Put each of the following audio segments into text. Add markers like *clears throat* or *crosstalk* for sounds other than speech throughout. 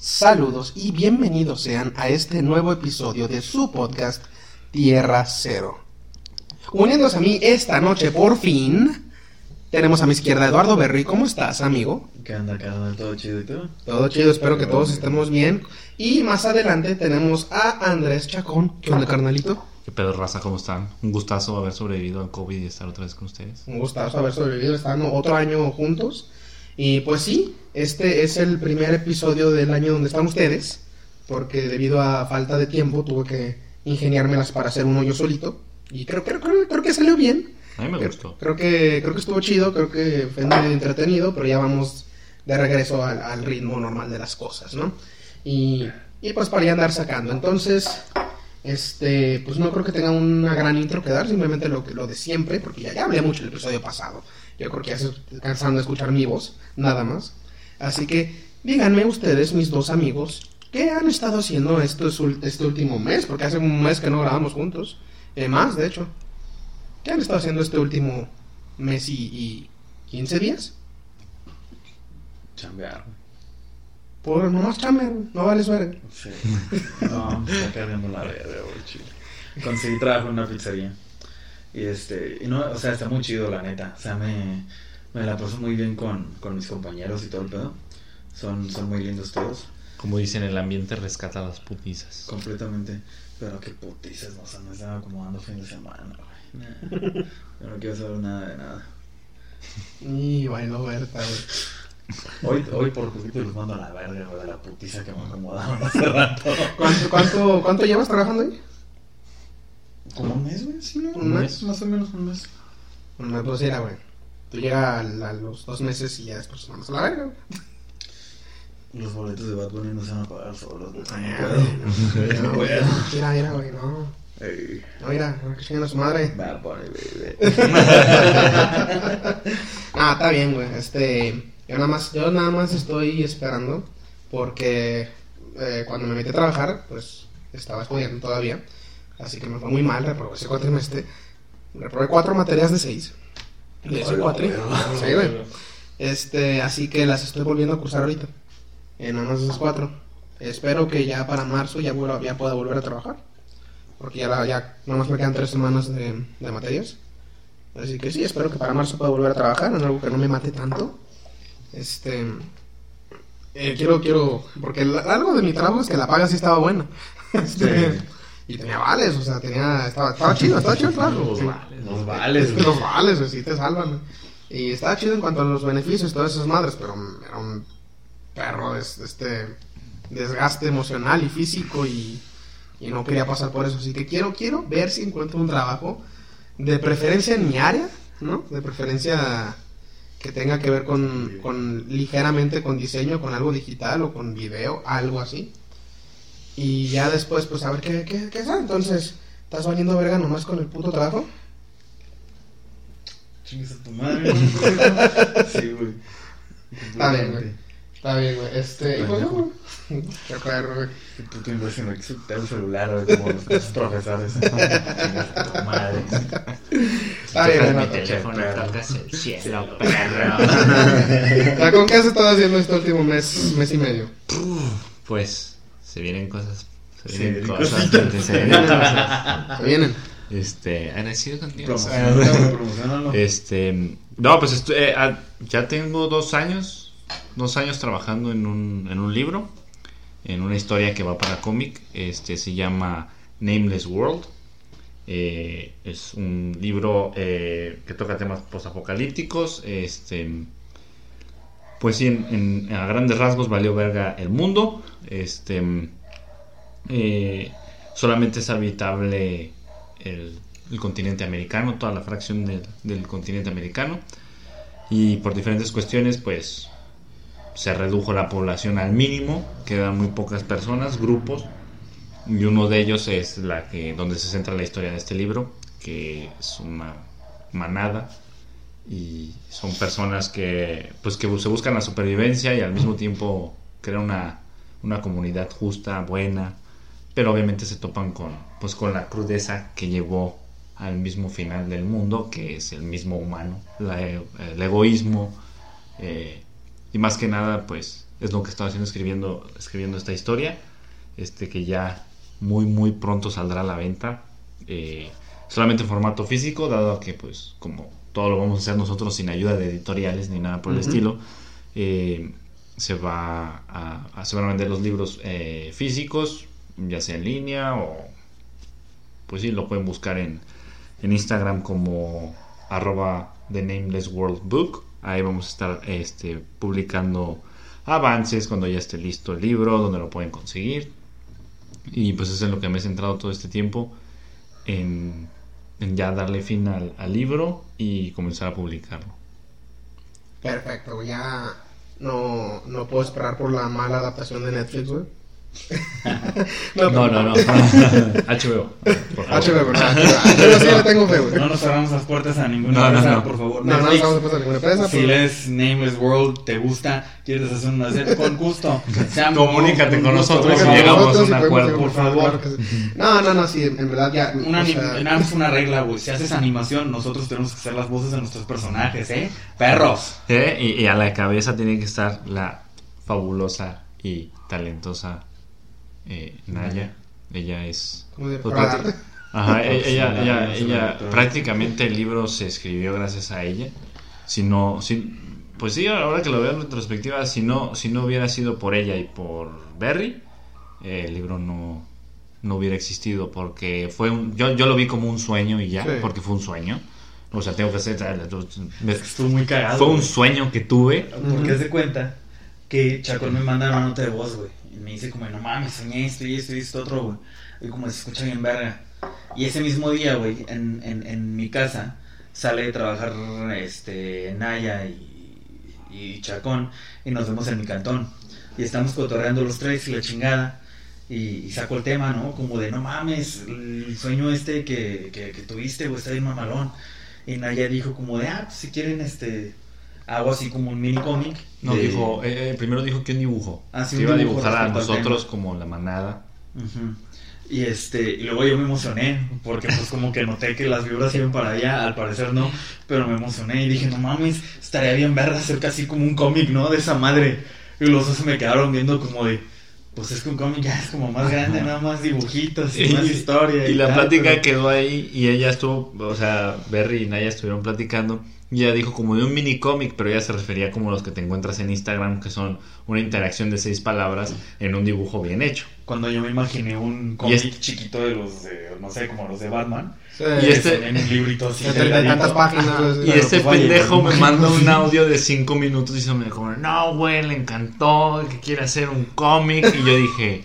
Saludos y bienvenidos sean a este nuevo episodio de su podcast Tierra Cero. Uniéndose a mí esta noche por fin, tenemos a mi izquierda Eduardo Berry. ¿Cómo estás, amigo? ¿Qué onda, carnal? ¿Todo chido y todo? Todo chido, espero que todos estemos bien. Y más adelante tenemos a Andrés Chacón. ¿Qué onda, carnalito? ¿Qué pedo, raza? ¿Cómo están? Un gustazo haber sobrevivido al COVID y estar otra vez con ustedes. Un gustazo haber sobrevivido, estando otro año juntos. Y pues sí, este es el primer episodio del año donde están ustedes, porque debido a falta de tiempo tuve que ingeniármelas para hacer uno yo solito. Y creo, creo, creo, creo que salió bien. A mí me Creo- gustó. Creo que, creo que estuvo chido, creo que fue muy entretenido, pero ya vamos de regreso al, al ritmo normal de las cosas, ¿no? Y, y pues para ya andar sacando. Entonces, este, pues no creo que tenga una gran intro que dar, simplemente lo, que- lo de siempre, porque ya, ya hablé mucho el episodio pasado. Yo creo que ya se estoy cansando de escuchar mi voz, nada más. Así que díganme ustedes, mis dos amigos, ¿qué han estado haciendo ul- este último mes? Porque hace un mes que no grabamos juntos. Eh, más, de hecho. ¿Qué han estado haciendo este último mes y, y 15 días? Chambear. Por nomás chamber, no vale suerte. Sí. No, está cargando la verga, chile. Conseguí trabajo en una pizzería. Y este, y no, o sea, está muy chido, la neta. O sea, me, me la paso muy bien con, con mis compañeros y todo el pedo. Son, son muy lindos todos, Como dicen, el ambiente rescata las putizas. completamente. Pero qué putizas, no, o sea, me estaba acomodando fin de semana, güey. Nah, yo no quiero saber nada de nada. Y bueno, Berta, güey. Hoy, hoy por poquito los mando a la verga, güey, de la putiza que me acomodaron hace *laughs* rato. ¿Cuánto, cuánto, ¿Cuánto llevas trabajando ahí? Como un mes, güey, sí, ¿no? ¿Un mes? Más o menos un mes. Una pues era, güey. Tú llegas a, a los dos meses y ya después te mandas a la verga. Los boletos de Bad Bunny no se van a pagar solos, güey. No, No güey, puedo. Mira, mira, güey, no. Ey, No, mira, que chinguen a su madre. Bad Bunny, baby. *laughs* Ah, está bien, güey. Este, yo nada más, yo nada más estoy esperando porque eh, cuando me metí a trabajar, pues estaba estudiando todavía, así que me fue muy mal, reprobé ese cuatrimestre, reprobé cuatro materias de seis. De ese cuatri. Sí, güey. Este, así que las estoy volviendo a cursar ahorita. En nada más esas cuatro. Espero que ya para marzo ya, vuelva- ya pueda volver a trabajar. Porque ya, la, ya nada más me quedan tres semanas de, de materias. Así que sí, espero que para marzo pueda volver a trabajar en algo que no me mate tanto. Este. eh, quiero, quiero. Porque algo de mi trabajo es que la paga sí estaba buena. *laughs* Este, Sí. Y tenía vales, o sea, tenía. Estaba, estaba chido, estaba chido el trabajo. Los vales. Los vales, güey. *laughs* Los vales, güey, sí te salvan. Y estaba chido en cuanto a los beneficios, todas esas madres, pero era un perro de de este desgaste emocional y físico y, y no quería pasar por eso. Así que quiero, quiero ver si encuentro un trabajo de preferencia en mi área, ¿no? De preferencia que tenga que ver con, con ligeramente con diseño, con algo digital o con video, algo así. Y ya después, pues a ver qué, qué, qué sale. Entonces, ¿estás valiendo verga nomás con el puto trabajo? Chingues a tu madre. *laughs* Sí, güey. Está bien, güey. Está bien, güey. Este, y pues, no, *laughs* qué perro, güey. Qué puto imbécil, quiso quitar el celular, güey, como los profesores. *laughs* Chingas a tu madre. Está bien, mi teléfono tocas el cielo, perro. ¿Con qué has estado haciendo este último mes, mes y medio? Pues, se vienen cosas. Se vienen cosas. Se vienen cosas. *laughs* ¿Se vienen? Este, agradecido contigo. Promocionalo. Este, no, pues estu- eh, ah, ya tengo dos años, dos años trabajando en un, en un libro, en una historia que va para cómic, este se llama Nameless World, Eh, es un libro eh, que toca temas posapocalípticos, este, pues sí, en, a grandes rasgos valió verga el mundo, este, eh, solamente es habitable el, el continente americano, toda la fracción del, del continente americano. Y por diferentes cuestiones, pues se redujo la población al mínimo, quedan muy pocas personas, grupos, y uno de ellos es la que donde se centra la historia de este libro, que es una manada y son personas que pues que se buscan la supervivencia y al mismo tiempo crear una, una comunidad justa, buena, pero obviamente se topan con pues con la crudeza que llevó al mismo final del mundo, que es el mismo humano, la- el egoísmo, eh, y más que nada, pues es lo que estaba haciendo escribiendo, escribiendo esta historia, este que ya muy muy pronto saldrá a la venta, eh, solamente en formato físico, dado que pues como todo lo vamos a hacer nosotros sin ayuda de editoriales ni nada por el estilo, eh, se, va a, a- se van a vender los libros eh, físicos, ya sea en línea o pues sí, lo pueden buscar en, en Instagram como arroba The Nameless World Book. Ahí vamos a estar este, publicando avances cuando ya esté listo el libro, donde lo pueden conseguir. Y pues eso es en lo que me he centrado todo este tiempo, en ya darle fin al, al libro y comenzar a publicarlo. Perfecto, ya no, no puedo esperar por la mala adaptación de Netflix, güey. No, no, no. *laughs* HBO. por favor. HBO, *laughs* sí le tengo fe, güey. No nos cerramos las puertas a ninguna No, no, empresa, no. por favor. No, no Netflix, estamos expuestos a ninguna empresa. Si pero- lees Nameless World, te gusta, quieres hacer una serie con gusto, *laughs* sea Comunícate un con nosotros y llegamos a un acuerdo, por favor. claro que sí. No, no, no, sí, en verdad ya. Una, una regla, güey. Si haces animación, nosotros tenemos que ser las voces de nuestros personajes, ¿eh? Perros. Eh, Y, y a la cabeza tiene que estar la fabulosa y talentosa eh, Naya. Ella es. como de- pues. Ajá, e- ella, Sí, ella, ella, sí. prácticamente el libro se escribió gracias a ella. Si no, si, pues sí, ahora que lo veo en retrospectiva, si no, si no hubiera sido por ella y por Berry, eh, el libro no, no hubiera existido porque fue un, yo, yo lo vi como un sueño y ya, Sí. porque fue un sueño. O sea, tengo que ser, me- Estuvo muy cagado. fue un sueño que tuve. Porque haz de cuenta que Chacón me manda una nota de voz, güey. Y me dice como, no mames, soñé esto y esto y esto otro, güey. Y como se escucha bien verga. Y ese mismo día, güey, en, en, en mi casa, sale de trabajar este, Naya y, y Chacón. Y nos vemos en mi cantón. Y estamos cotorreando los tres y la chingada. Y, y saco el tema, ¿no? Como de, no mames, el sueño este que, que, que tuviste, güey, está bien mamalón. Y Naya dijo como de, ah, pues si quieren, este, hago así como un mini cómic. No, de- dijo, eh, eh, primero dijo que un dibujo. Ah, sí, iba a dibujo dibujar a respecto al nosotros como la manada. Ujú. Y este, y luego yo me emocioné, porque pues como que noté que las vibras iban para allá, al parecer no, pero me emocioné y dije, no mames, estaría bien verga hacer casi como un cómic, ¿no? De esa madre. Y los dos se me quedaron viendo como de, pues es que un cómic ya es como más grande, nada más dibujitos y, *laughs* más historia. Y la tal, plática pero- quedó ahí y ella estuvo, o sea, Berry y Naya estuvieron platicando. Y ella dijo como de un mini cómic, pero ella se refería como los que te encuentras en Instagram, que son una interacción de seis palabras en un dibujo bien hecho. Cuando yo me imaginé un Y cómic este- chiquito de los, de, no sé, como los de Batman. Sí. Y este- En un librito así. De y tantas páginas. Y este pendejo me manda un *laughs* audio de cinco minutos diciéndome como, no, güey, le encantó, que quiere hacer un cómic. Y yo dije,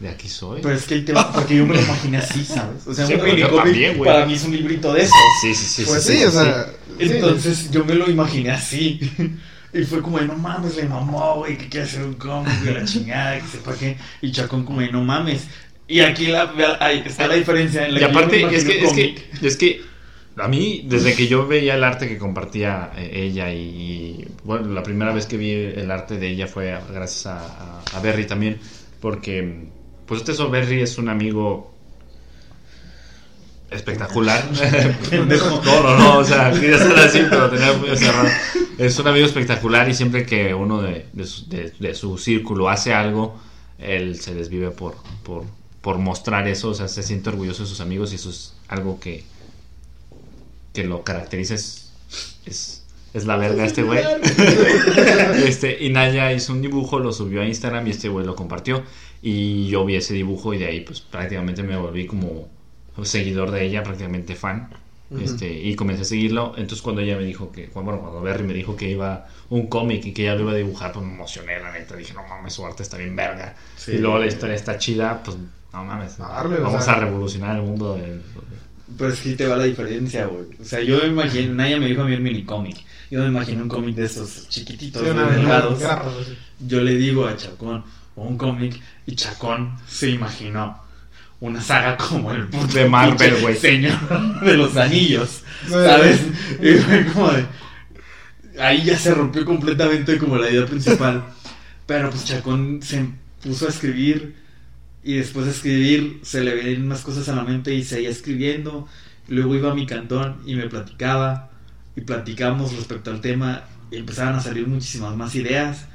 de aquí soy. Pero es que ahí te va, porque yo me lo imaginé así, ¿sabes? O sea, Sí, un minicómic para mí es un librito de esos. Sí, sí, sí. Pues sí, sí, o sea. sí. Entonces yo me lo imaginé así. Y fue como de, no mames, le mamó, güey, que quiere hacer un cómic de la chingada, que sepa qué. Y Chacón como de, no mames. Y aquí la, ahí está la diferencia en la Y que yo aparte, me es que, es que, es que a mí, desde que yo veía el arte que compartía eh, ella y, y, bueno, la primera vez que vi el arte de ella fue gracias a, a, a Berry también, porque, pues este so Berry es un amigo espectacular. *laughs* No, no, no, o sea, quería ser así, pero tenía puño cerrado. Es un amigo espectacular y siempre que uno de, de su, de- de su círculo hace algo, él se desvive por, por, por mostrar eso, o sea, se siente orgulloso de sus amigos y eso es algo que, que lo caracteriza, es, es, es la verga este güey. *laughs* este, y Naya hizo un dibujo, lo subió a Instagram y este güey lo compartió y yo vi ese dibujo y de ahí pues prácticamente me volví como seguidor de ella, prácticamente fan. Este, y comencé a seguirlo. Entonces, cuando ella me dijo que, bueno, cuando Berry me dijo que iba un cómic y que ella lo iba a dibujar, pues me emocioné, la neta. Dije, no mames, su arte está bien verga. Sí. Y luego la historia está chida, pues no mames. A darle, o vamos sea. a revolucionar el mundo del. Pero es que ahí te va la diferencia, güey. O sea, yo me imaginé, Naya me dijo a mí un mini cómic. Yo me imaginé un cómic de esos chiquititos, Sí, delgados. Yo le digo a Chacón, o un cómic, y Chacón se imaginó una saga como el puto De Marvel, güey. Señor de los anillos. ¿sabes? Y fue como de... Ahí ya se rompió completamente como la idea principal. Pero pues Chacón se puso a escribir y después de escribir se le venían unas cosas a la mente y seguía escribiendo. Luego iba a mi cantón y me platicaba y platicamos respecto al tema y empezaban a salir muchísimas más ideas.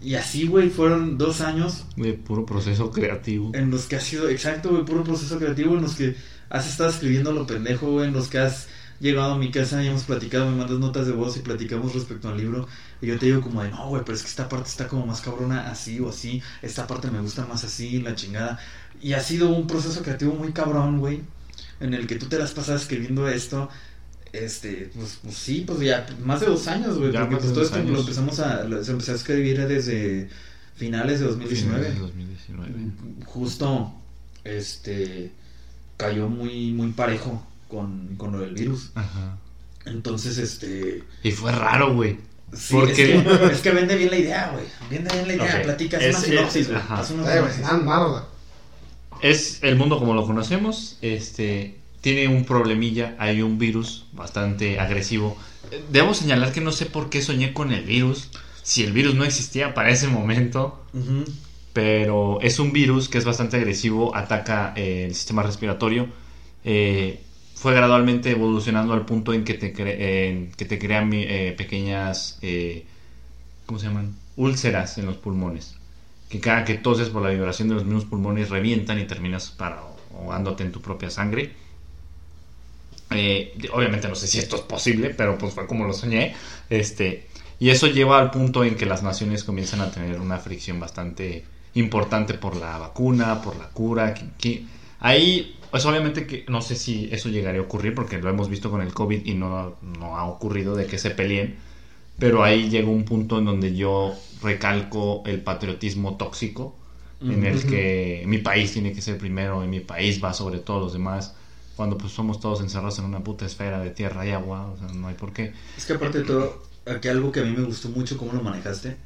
Y así, güey, fueron dos años De puro proceso creativo. en los que has sido, exacto, güey, puro proceso creativo, en los que has estado escribiendo lo pendejo, güey, en los que has llegado a mi casa y hemos platicado, me mandas notas de voz y platicamos respecto al libro. Y yo te digo como de, no, güey, pero es que esta parte está como más cabrona así o así, esta parte me gusta más así, la chingada. Y ha sido un proceso creativo muy cabrón, güey, en el que tú te las pasas escribiendo esto. Este, pues, pues sí, pues ya más de dos años, güey, porque pues todo esto lo empezamos a, lo, se empezó a escribir desde finales de 2019 Finales de 2019. justo este cayó muy muy parejo con, con lo del virus. Ajá. Entonces, este Y fue raro, güey. sí, Porque- es, que, es que vende bien la idea, güey. Vende bien la idea, Ok. platica, Es- haz una sinopsis, es- güey. una Eh, barda. Es el mundo como lo conocemos. Este tiene un problemilla. Hay un virus bastante agresivo. Debo señalar que no sé por qué soñé con el virus. Si el virus no existía para ese momento. Pero es un virus que es bastante agresivo. Ataca eh, el sistema respiratorio. Eh, fue gradualmente evolucionando al punto en que te, cre- en que te crean eh, pequeñas. ¿Cómo se llaman? Úlceras en los pulmones. Que cada que toses por la vibración de los mismos pulmones revientan y terminas para, ahogándote en tu propia sangre. Eh, obviamente no sé si esto es posible, pero pues fue como lo soñé. Este, y eso lleva al punto en que las naciones comienzan a tener una fricción bastante importante por la vacuna, por la cura. que- que- ahí, pues obviamente que no sé si eso llegaría a ocurrir, porque lo hemos visto con el COVID y no, no ha ocurrido de que se peleen. Pero ahí llegó un punto en donde yo recalco el patriotismo tóxico, en el que mi país tiene que ser primero y mi país va sobre todos los demás, cuando pues somos todos encerrados en una puta esfera de tierra y agua, o sea, no hay por qué. Es que aparte de todo, aquí algo que a mí me gustó mucho cómo lo manejaste,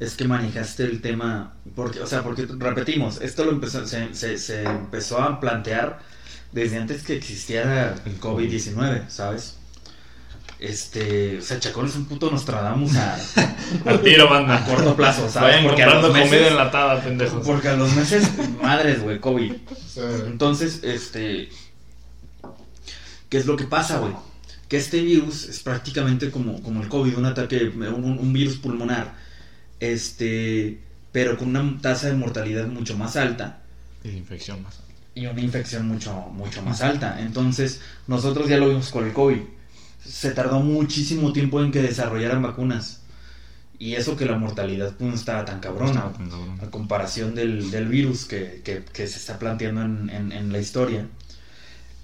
es que manejaste el tema, porque, o sea, porque repetimos, esto lo empezó, se, se- se empezó a plantear desde antes que existiera el COVID-19, ¿sabes? Este, o sea, Chacón es un puto Nostradamus a, *laughs* Al tiro, a banda. corto plazo, ¿sabes? Vayan Porque a comprando los meses- comida enlatada, pendejos. Porque a los meses, madres, güey, COVID. Sí. Entonces, este. ¿Qué es lo que pasa, güey? Que este virus es prácticamente como, como el COVID, un ataque, un, virus pulmonar. Este. Pero con una tasa de mortalidad mucho más alta Y infección más. y una infección mucho, mucho más alta. Entonces, nosotros ya lo vimos con el COVID. Se tardó muchísimo tiempo en que desarrollaran vacunas. Y eso que la mortalidad pues, no estaba tan cabrona Estaba tan cabrón. a comparación del, del virus que, que- que se está planteando en, en- en la historia,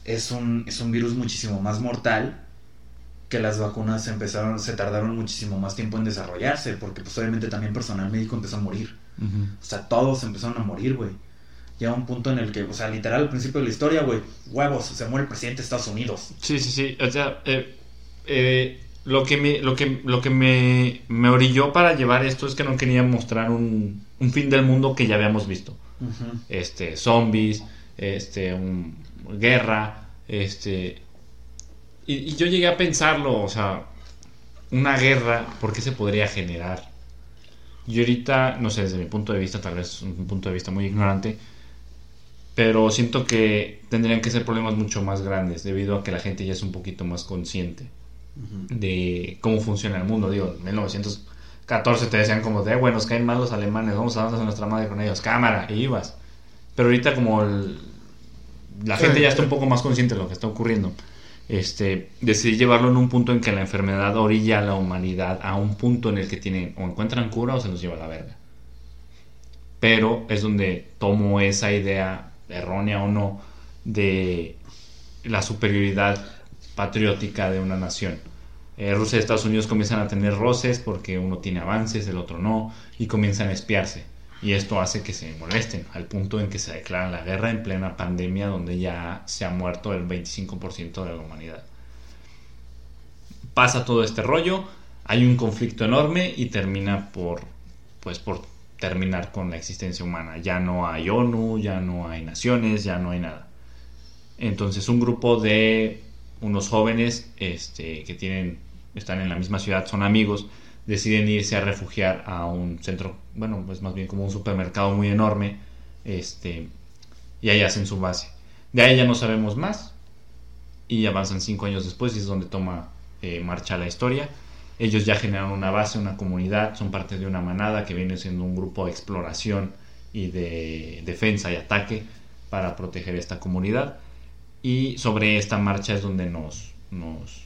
es un, es un virus muchísimo más mortal que las vacunas empezaron, se tardaron muchísimo más tiempo en desarrollarse, porque pues obviamente también personal médico empezó a morir. O sea, todos empezaron a morir, güey. Llega un punto en el que, o sea, literal al principio de la historia, güey, huevos, se muere el presidente de Estados Unidos. Sí, sí, sí. O sea, eh, eh, lo que, me, lo que, lo que me, me orilló para llevar esto es que no quería mostrar un, un fin del mundo que ya habíamos visto. Este, zombies, este, un- guerra, este... Y, y yo llegué a pensarlo, o sea, una guerra, ¿por qué se podría generar? Y ahorita, no sé, desde mi punto de vista, tal vez un punto de vista muy ignorante, pero siento que tendrían que ser problemas mucho más grandes debido a que la gente ya es un poquito más consciente de cómo funciona el mundo. Digo, en 1914 te decían como de, bueno, nos caen mal los alemanes, vamos a darnos a nuestra madre con ellos, cámara, y ibas. Pero ahorita como el- la gente ya está sí. un poco más consciente de lo que está ocurriendo, este, decidí llevarlo en un punto en que la enfermedad orilla a la humanidad a un punto en el que tienen o encuentran cura o se los lleva a la verga. Pero es donde tomo esa idea, errónea o no, de la superioridad patriótica de una nación. Eh, Rusia y Estados Unidos comienzan a tener roces porque uno tiene avances, el otro no, y comienzan a espiarse. Y esto hace que se molesten, al punto en que se declara la guerra en plena pandemia, donde ya se ha muerto el 25% de la humanidad. Pasa todo este rollo, hay un conflicto enorme y termina por, pues, por terminar con la existencia humana. Ya no hay ONU, ya no hay naciones, ya no hay nada. Entonces un grupo de unos jóvenes este, que tienen, están en la misma ciudad, son amigos, deciden irse a refugiar a un centro, bueno, pues más bien como un supermercado muy enorme, este, y ahí hacen su base. De ahí ya no sabemos más y avanzan cinco años después y es donde toma eh, marcha la historia. ellos ya generaron una base, una comunidad, son parte de una manada que viene siendo un grupo de exploración y de defensa y ataque para proteger esta comunidad. Y sobre esta marcha es donde nos, nos,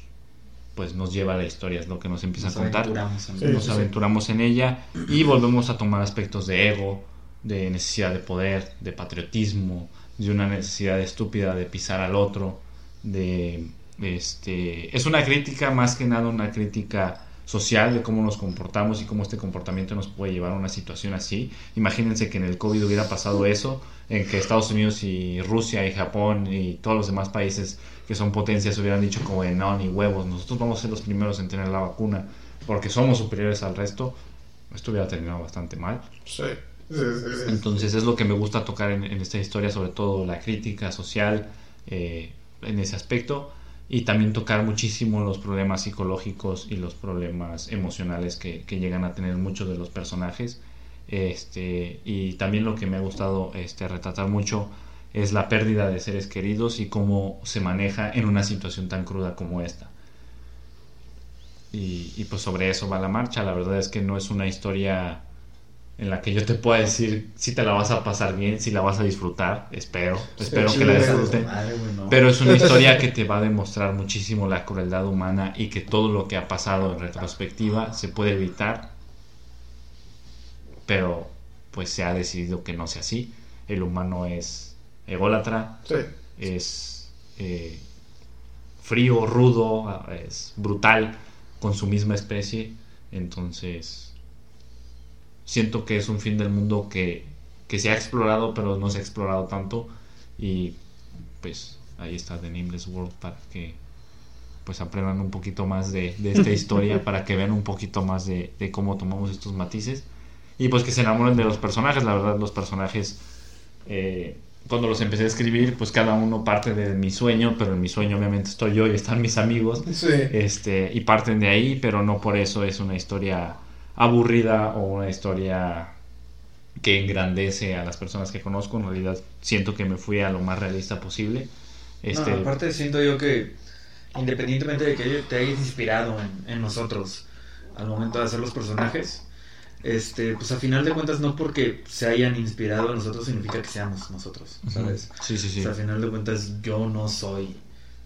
pues nos lleva la historia, es lo que nos empieza Nos a contar. aventuramos en- Sí, nos sí, sí. aventuramos en ella y volvemos a tomar aspectos de ego, de necesidad de poder, de patriotismo, de una necesidad estúpida de pisar al otro, de este es una crítica más que nada una crítica social de cómo nos comportamos y cómo este comportamiento nos puede llevar a una situación así. Imagínense que en el COVID hubiera pasado eso, en que Estados Unidos y Rusia y Japón y todos los demás países que son potencias hubieran dicho como de no, ni huevos, nosotros vamos a ser los primeros en tener la vacuna porque somos superiores al resto, esto hubiera terminado bastante mal. Sí. Sí, sí, sí. Entonces es lo que me gusta tocar en, en esta historia, sobre todo la crítica social eh, en ese aspecto y también tocar muchísimo los problemas psicológicos y los problemas emocionales que, que llegan a tener muchos de los personajes. Este, y también lo que me ha gustado este, retratar mucho es la pérdida de seres queridos y cómo se maneja en una situación tan cruda como esta. Y, y pues sobre eso va la marcha. La verdad es que no es una historia en la que yo te pueda decir si te la vas a pasar bien, si la vas a disfrutar. Espero, espero que la no. Pero es una historia que te *laughs* va a demostrar muchísimo la crueldad humana y que todo lo que ha pasado en retrospectiva se puede evitar. Pero pues se ha decidido que no sea así. El humano es ególatra, Sí. es eh, frío, rudo, es brutal con su misma especie. Entonces, siento que es un fin del mundo que, que se ha explorado, pero no se ha explorado tanto. Y pues ahí está The Nameless World para que pues aprendan un poquito más de, de esta historia, *laughs* para que vean un poquito más de, de cómo tomamos estos matices. Y pues que se enamoren de los personajes, la verdad los personajes eh, cuando los empecé a escribir, pues cada uno parte de mi sueño, pero en mi sueño obviamente estoy yo y están mis amigos, Sí. este, y parten de ahí, pero no por eso es una historia aburrida o una historia que engrandece a las personas que conozco. En realidad siento que me fui a lo más realista posible. Este, No, aparte siento yo que independientemente de que te hayas inspirado en, en nosotros al momento de hacer los personajes, este, pues a final de cuentas no porque se hayan inspirado en nosotros significa que seamos nosotros, ¿sabes? Sí, sí, sí. O sea, a final de cuentas yo no soy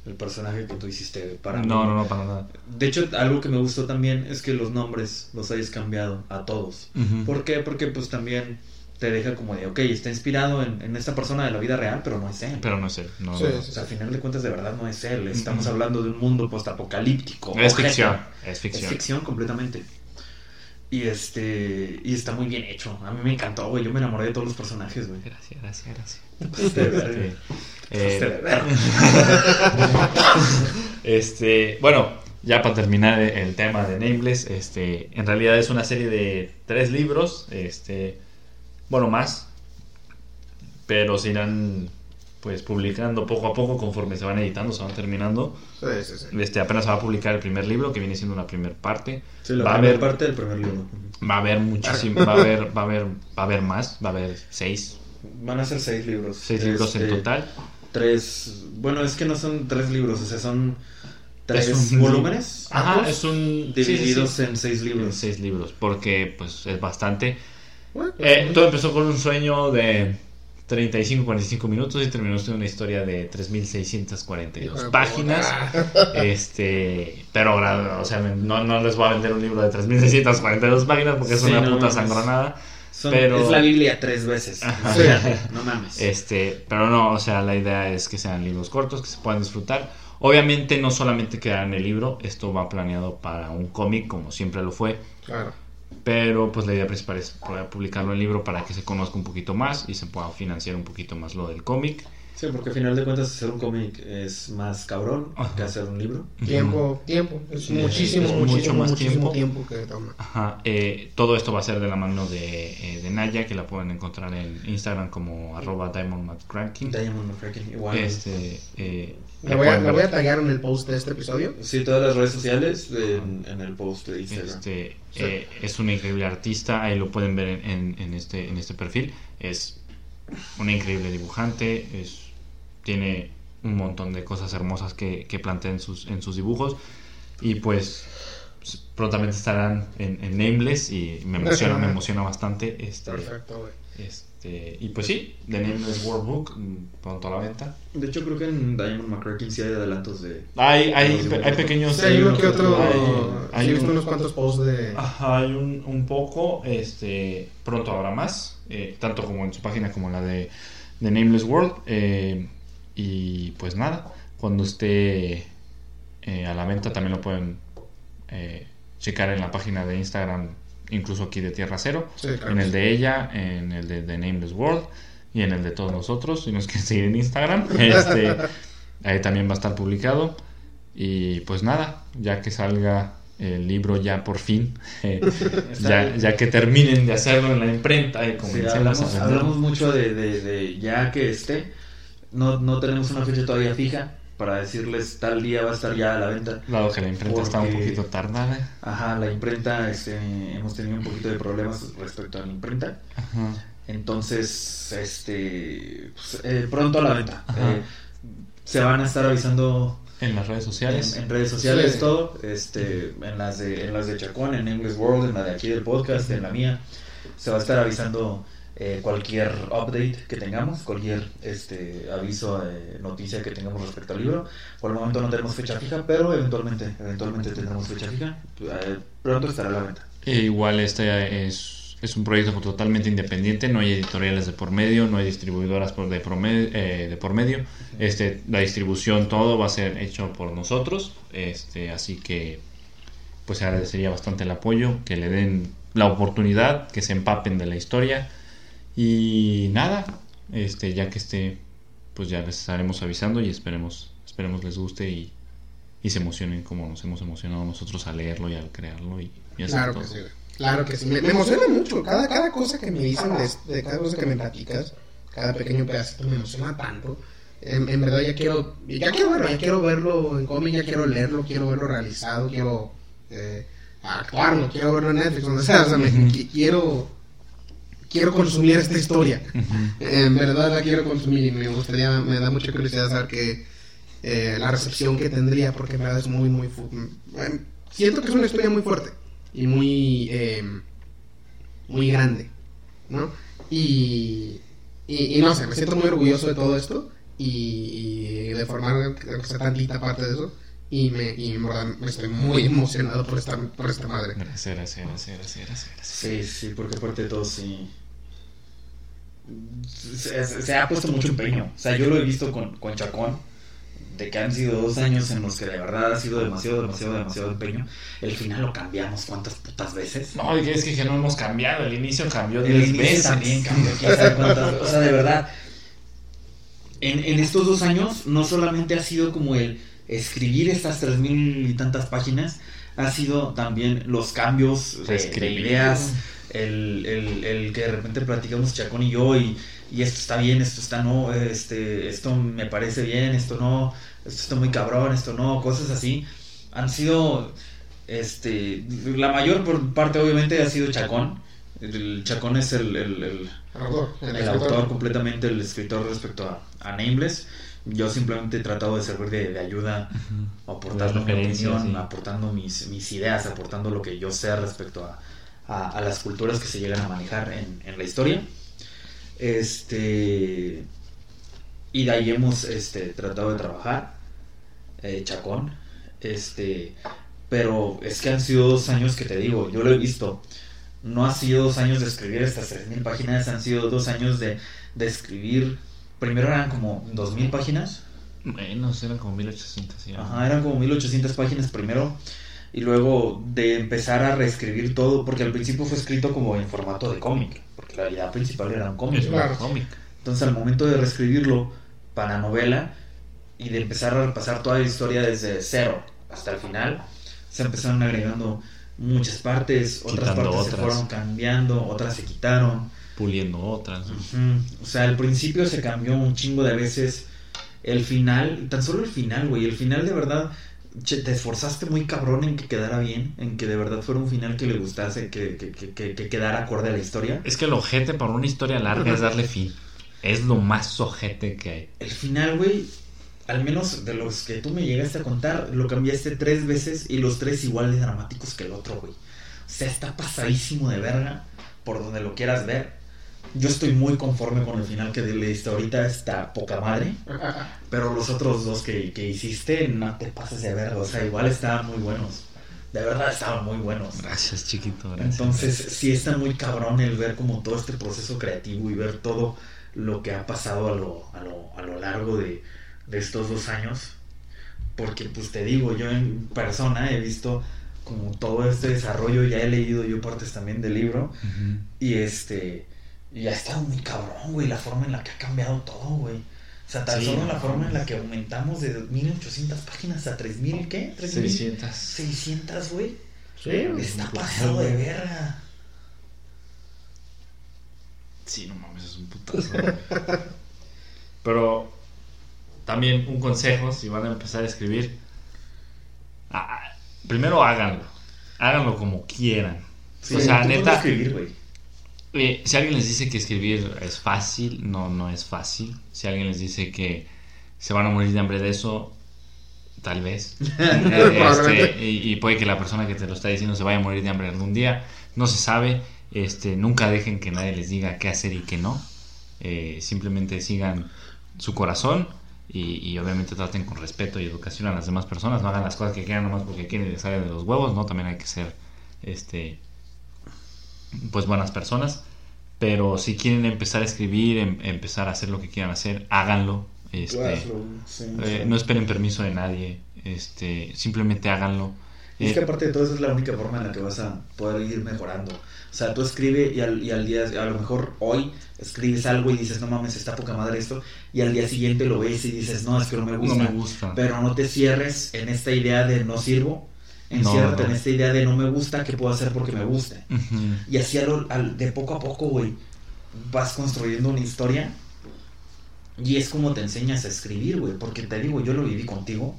el personaje que tú hiciste para mí. No, no, no, para nada. De hecho, algo que me gustó también es que los nombres los hayas cambiado a todos. Ujú. ¿Por qué? Porque pues también te deja como de, ok, está inspirado en, en esta persona de la vida real, pero no es él. Pero no sé. No, Sí, no. O sea, al final de cuentas, de verdad no es él. Estamos Mm. hablando de un mundo postapocalíptico. Es ficción. Es Es ficción. ficción completamente. Y este. Y está muy bien hecho. A mí me encantó, güey. Yo me enamoré de todos los personajes, güey. Gracias, gracias, gracias. Verga. Este, *laughs* *laughs* eh. *laughs* Este, bueno, ya para terminar el tema de Nameless, este, en realidad es una serie de tres libros, este, bueno, más, pero se irán pues publicando poco a poco conforme se van editando, se van terminando. Sí, sí, sí. Este, apenas se va a publicar el primer libro, que viene siendo una primera parte. Sí, la va a primera haber, parte del primer libro. va a haber muchísimo, va a haber, va a haber, va a haber más, va a haber seis, Van a ser seis libros. seis libros en Este, total. Tres. Bueno, es que no son tres libros, o sea, son tres Es un- volúmenes. Ajá, es un sí, sí, sí. Divididos en seis En libros. seis libros, porque pues es bastante. Bueno, Eh, todo empezó con un sueño de 35-45 minutos y terminó siendo una historia de 3.642 hijo de páginas. *laughs* Este, pero o sea, no, no les voy a vender un libro de 3.642 páginas porque es Sí, una no puta mames. sangronada. Son- Pero- Es la Biblia tres veces. No mames. Este, pero no, o sea, la idea es que sean libros cortos, que se puedan disfrutar. Obviamente no solamente quedará en el libro, esto va planeado para un cómic como siempre lo fue. Claro. Pero pues la idea principal es publicarlo en libro para que se conozca un poquito más y se pueda financiar un poquito más lo del cómic. Sí, porque al final de cuentas hacer un cómic es más cabrón Ajá. que hacer un libro. Tiempo, tiempo. Es Sí, muchísimo, es mucho muchísimo, más muchísimo tiempo. tiempo. que toma. Ajá, eh, todo esto va a ser de la mano de, eh, de Naya, que la pueden encontrar en Instagram como arroba diamondmcranking. Diamond McCracken, igual. Este, eh, La la voy, a, ver. voy a taggear en el post de este episodio. Sí, todas las redes sociales en, en el post de Instagram. Este, Sí. eh, es una increíble artista, ahí lo pueden ver en, en- en este, en este perfil. Es una increíble dibujante, es, tiene un montón de cosas hermosas que, que plantea en sus, en sus dibujos. Y pues prontamente estarán en, en Nameless y me emociona, me *laughs* emociona bastante. Este, Perfecto, güey. este, y pues sí, The Nameless World Book, mm, pronto a la venta. De hecho, creo que en Diamond McCracken sí hay adelantos de. Hay, hay, hay pequeños... Sí, hay uno que otro. Hay- hay sí, un- unos cuantos posts de. Ajá, hay un, un poco, este, pronto habrá más, eh, tanto como en su página como en la de, de Nameless World. eh, y pues nada, cuando esté eh, a la venta también lo pueden eh, checar en la página de Instagram, incluso aquí de Tierra Cero, Sí, claro. en el de ella, en el de, The Nameless World y en el de todos nosotros, si nos *laughs* quieren seguir en Instagram. Este, *laughs* ahí también va a estar publicado. Y pues nada, ya que salga el libro ya por fin, *laughs* eh, ya, ya que terminen de hacerlo en la imprenta y Sí, comencemos hablamos, a hablamos mucho de, de, de ya que esté. No, no tenemos una fecha todavía fija para decirles tal día va a estar ya a la venta. Dado que la imprenta está un poquito tardada. Ajá, la imprenta, este, hemos tenido un poquito de problemas respecto a la imprenta. Ajá. Entonces, este, pues, eh, pronto a la venta. Eh, se van a estar avisando En las redes sociales. en, en redes sociales Sí. todo, este, en las de, en las de Chacón, en English World, en la de aquí del podcast, en la mía, se va a estar avisando eh, cualquier update que tengamos, cualquier este aviso, eh, noticia que tengamos respecto al libro. Por el momento no tenemos fecha fija, pero eventualmente, eventualmente tendremos fecha fija. Eh, pronto estará a la venta. E igual este es, es un proyecto totalmente independiente, no hay editoriales de por medio, no hay distribuidoras por de, promedio, de por medio. Este, la distribución, todo va a ser hecho por nosotros. Este, así que pues agradecería bastante el apoyo, que le den la oportunidad, que se empapen de la historia. Y nada, este, ya que esté, pues ya les estaremos avisando y esperemos, esperemos les guste y, y se emocionen como nos hemos emocionado nosotros al leerlo y al crearlo y, y hacer Claro todo. que sí. Claro que sí. Me, me emociona mucho. Cada, cada cosa que me dicen, de, de cada cosa que me platicas, cada pequeño pedacito me emociona tanto. En, en verdad ya quiero, ya quiero verlo, ya quiero verlo en cómic, ya quiero leerlo, quiero verlo realizado, quiero eh, actuarlo, quiero verlo en Netflix, donde *laughs* sea. O sea, me, qui- quiero, quiero consumir esta historia. En verdad la quiero consumir y me gustaría, me da mucha curiosidad saber que eh, la recepción que tendría, porque en verdad es muy, muy... eh, siento que es una historia muy fuerte y muy, eh, muy grande, ¿no? Y, y, y no sé, me siento muy orgulloso de todo esto y, y de formar aunque sea tantita parte de eso y me, y estoy muy emocionado por esta, por esta madre. Gracias, gracias, gracias, gracias, gracias, gracias. Sí, sí, porque aparte de todo, sí. Se, ha puesto mucho empeño. O sea, yo lo he visto con, con Chacón, de que han sido dos años en los que de verdad ha sido demasiado, demasiado, demasiado empeño. El final lo cambiamos cuántas putas veces. No, es que, no hemos cambiado. El inicio cambió El 10 inicio veces. también cambió, cuántas. O sea, de verdad. En, en estos dos años, no solamente ha sido como el escribir estas tres mil y tantas páginas, ha sido también los cambios de, de Reescribir. ideas, el, el, el que de repente platicamos Chacón y yo y, y esto está bien, esto está no, este, esto me parece bien, esto no, esto está muy cabrón, esto no, cosas así. Han sido, este, la mayor por parte obviamente ha sido Chacón. El Chacón es el, el- el- El autor, autor completamente, el escritor respecto a, a Nameless. Yo simplemente he tratado de servir de, de ayuda, aportando mi opinión, sí. aportando mis, mis ideas, aportando lo que yo sé respecto a, a- a las culturas que se llegan a manejar en, en la historia. Este. Y de ahí hemos este, tratado de trabajar. eh, Chacón. Este. Pero es que han sido dos años que te digo, yo lo he visto. No ha sido dos años de escribir estas 3.000 páginas, han sido dos años de, de escribir. Primero eran como 2.000 páginas. Menos, eran como 1800. sí. Ajá, eran como 1800 páginas primero. Y luego de empezar a reescribir todo, porque al principio fue escrito como en formato de cómic, porque la idea principal era un cómic. Claro. Entonces al momento de reescribirlo para novela y de empezar a repasar toda la historia desde cero hasta el final, se empezaron agregando muchas partes, otras Quitando partes se fueron cambiando, otras se quitaron. Puliendo otras. ¿no? O sea, al principio se cambió un chingo de veces. El final, tan solo el final, güey. El final de verdad, te esforzaste muy cabrón en que quedara bien, en que de verdad fuera un final que le gustase, que, que, que, que- que quedara acorde a la historia. Es que el ojete para una historia larga es darle fin. Es lo más ojete que hay. El final, güey, al menos de los que tú me llegaste a contar, lo cambiaste tres veces y los tres igual de dramáticos que el otro, güey. O sea, está pasadísimo de verga por donde lo quieras ver. Yo estoy muy conforme con el final que le diste ahorita, está poca madre. Pero los otros dos que, que hiciste, no te pases de verga. O sea, igual estaban muy buenos. De verdad estaban muy buenos. Gracias, chiquito. Gracias. Entonces, sí está muy cabrón el ver como todo este proceso creativo y ver todo lo que ha pasado a lo, a lo, a lo largo de, de estos dos años. Porque, pues te digo, yo en persona he visto como todo este desarrollo, ya he leído yo partes también del libro. Y este, y ha estado muy cabrón, güey, la forma en la que ha cambiado todo, güey. O sea, tan Sí, solo la forma en la que aumentamos de 1800 páginas a 3000, ¿qué? 3000. 600. 600, güey. Sí, Está pasado de verga. Sí, no mames, es un putazo. *laughs* Pero también un consejo, si van a empezar a escribir, ah, ah, primero háganlo. Háganlo como quieran. Sí, o sea, neta, escribir, güey. Eh, si alguien les dice que escribir es fácil, no, no es fácil. Si alguien les dice que se van a morir de hambre de eso, tal vez. *laughs* Este, y, y puede que la persona que te lo está diciendo se vaya a morir de hambre algún día. No se sabe. Este, nunca dejen que nadie les diga qué hacer y qué no. Eh, simplemente sigan su corazón y, y obviamente traten con respeto y educación a las demás personas. No hagan las cosas que quieran nomás porque quieren y les sale de los huevos. No, también hay que ser este, pues buenas personas. Pero si quieren empezar a escribir, em- empezar a hacer lo que quieran hacer, háganlo. Este, eh, no esperen permiso de nadie. Este, simplemente háganlo. Y es que Eh, aparte de todo eso es la única forma en la que vas a poder ir mejorando. O sea, tú escribes y al, y al día, a lo mejor hoy escribes algo y dices, no mames, está poca madre esto, y al día siguiente lo ves y dices, no, es que no me no gusta. me gusta. Pero no te cierres en esta idea de no sirvo, enciérrate No, no. en esta idea de no me gusta, ¿qué puedo hacer porque me guste? Ujú. Y así a lo- de poco a poco, güey, vas construyendo una historia y es como te enseñas a escribir, güey, porque te digo, yo lo viví contigo.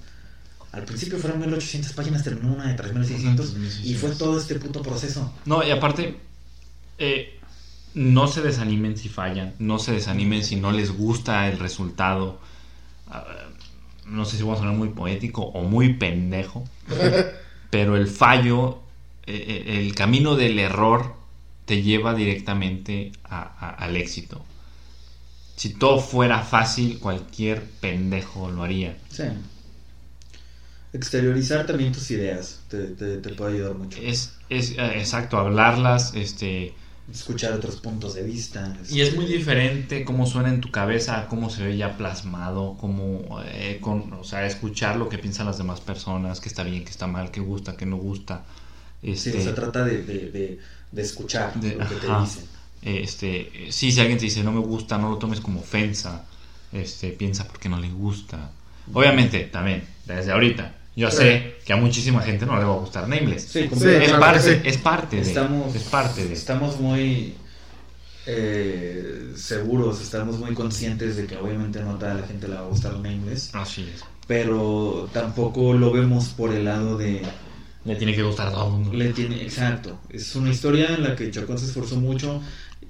Al principio fueron 1800 páginas, terminó una de 3600 y fue todo este puto proceso. No, y aparte, eh, no se desanimen si fallan, no se desanimen si no les gusta el resultado. Ah, no sé si voy a sonar muy poético o muy pendejo, *laughs* pero el fallo, eh, eh, el camino del error te lleva directamente a- a- al éxito. Si todo fuera fácil, cualquier pendejo lo haría. Sí. Exteriorizar también tus ideas te, te, te puede ayudar mucho. Es, es eh, exacto, hablarlas, este, Escuchar otros puntos de vista. Y es muy diferente cómo suena en tu cabeza cómo se ve ya plasmado, cómo, eh, con, o sea, escuchar lo que piensan las demás personas, que está bien, que está mal, que gusta, que no gusta. Sí, Este, se trata de, de, de, de escuchar de- lo que te ajá. dicen. este, sí, si alguien te dice no me gusta, no lo tomes como ofensa, este, piensa porque no le gusta. Obviamente, también, desde ahorita, yo sé que a muchísima gente no le va a gustar Nameless. Sí, es, claro parte, que sí. es parte de, Estamos, es parte de. estamos muy eh, seguros, estamos muy conscientes de que obviamente no a toda la gente le va a gustar Nameless, Así es. pero tampoco lo vemos por el lado de... Le tiene que gustar a todo el mundo. Le tiene, exacto, es una historia en la que Chacón se esforzó mucho,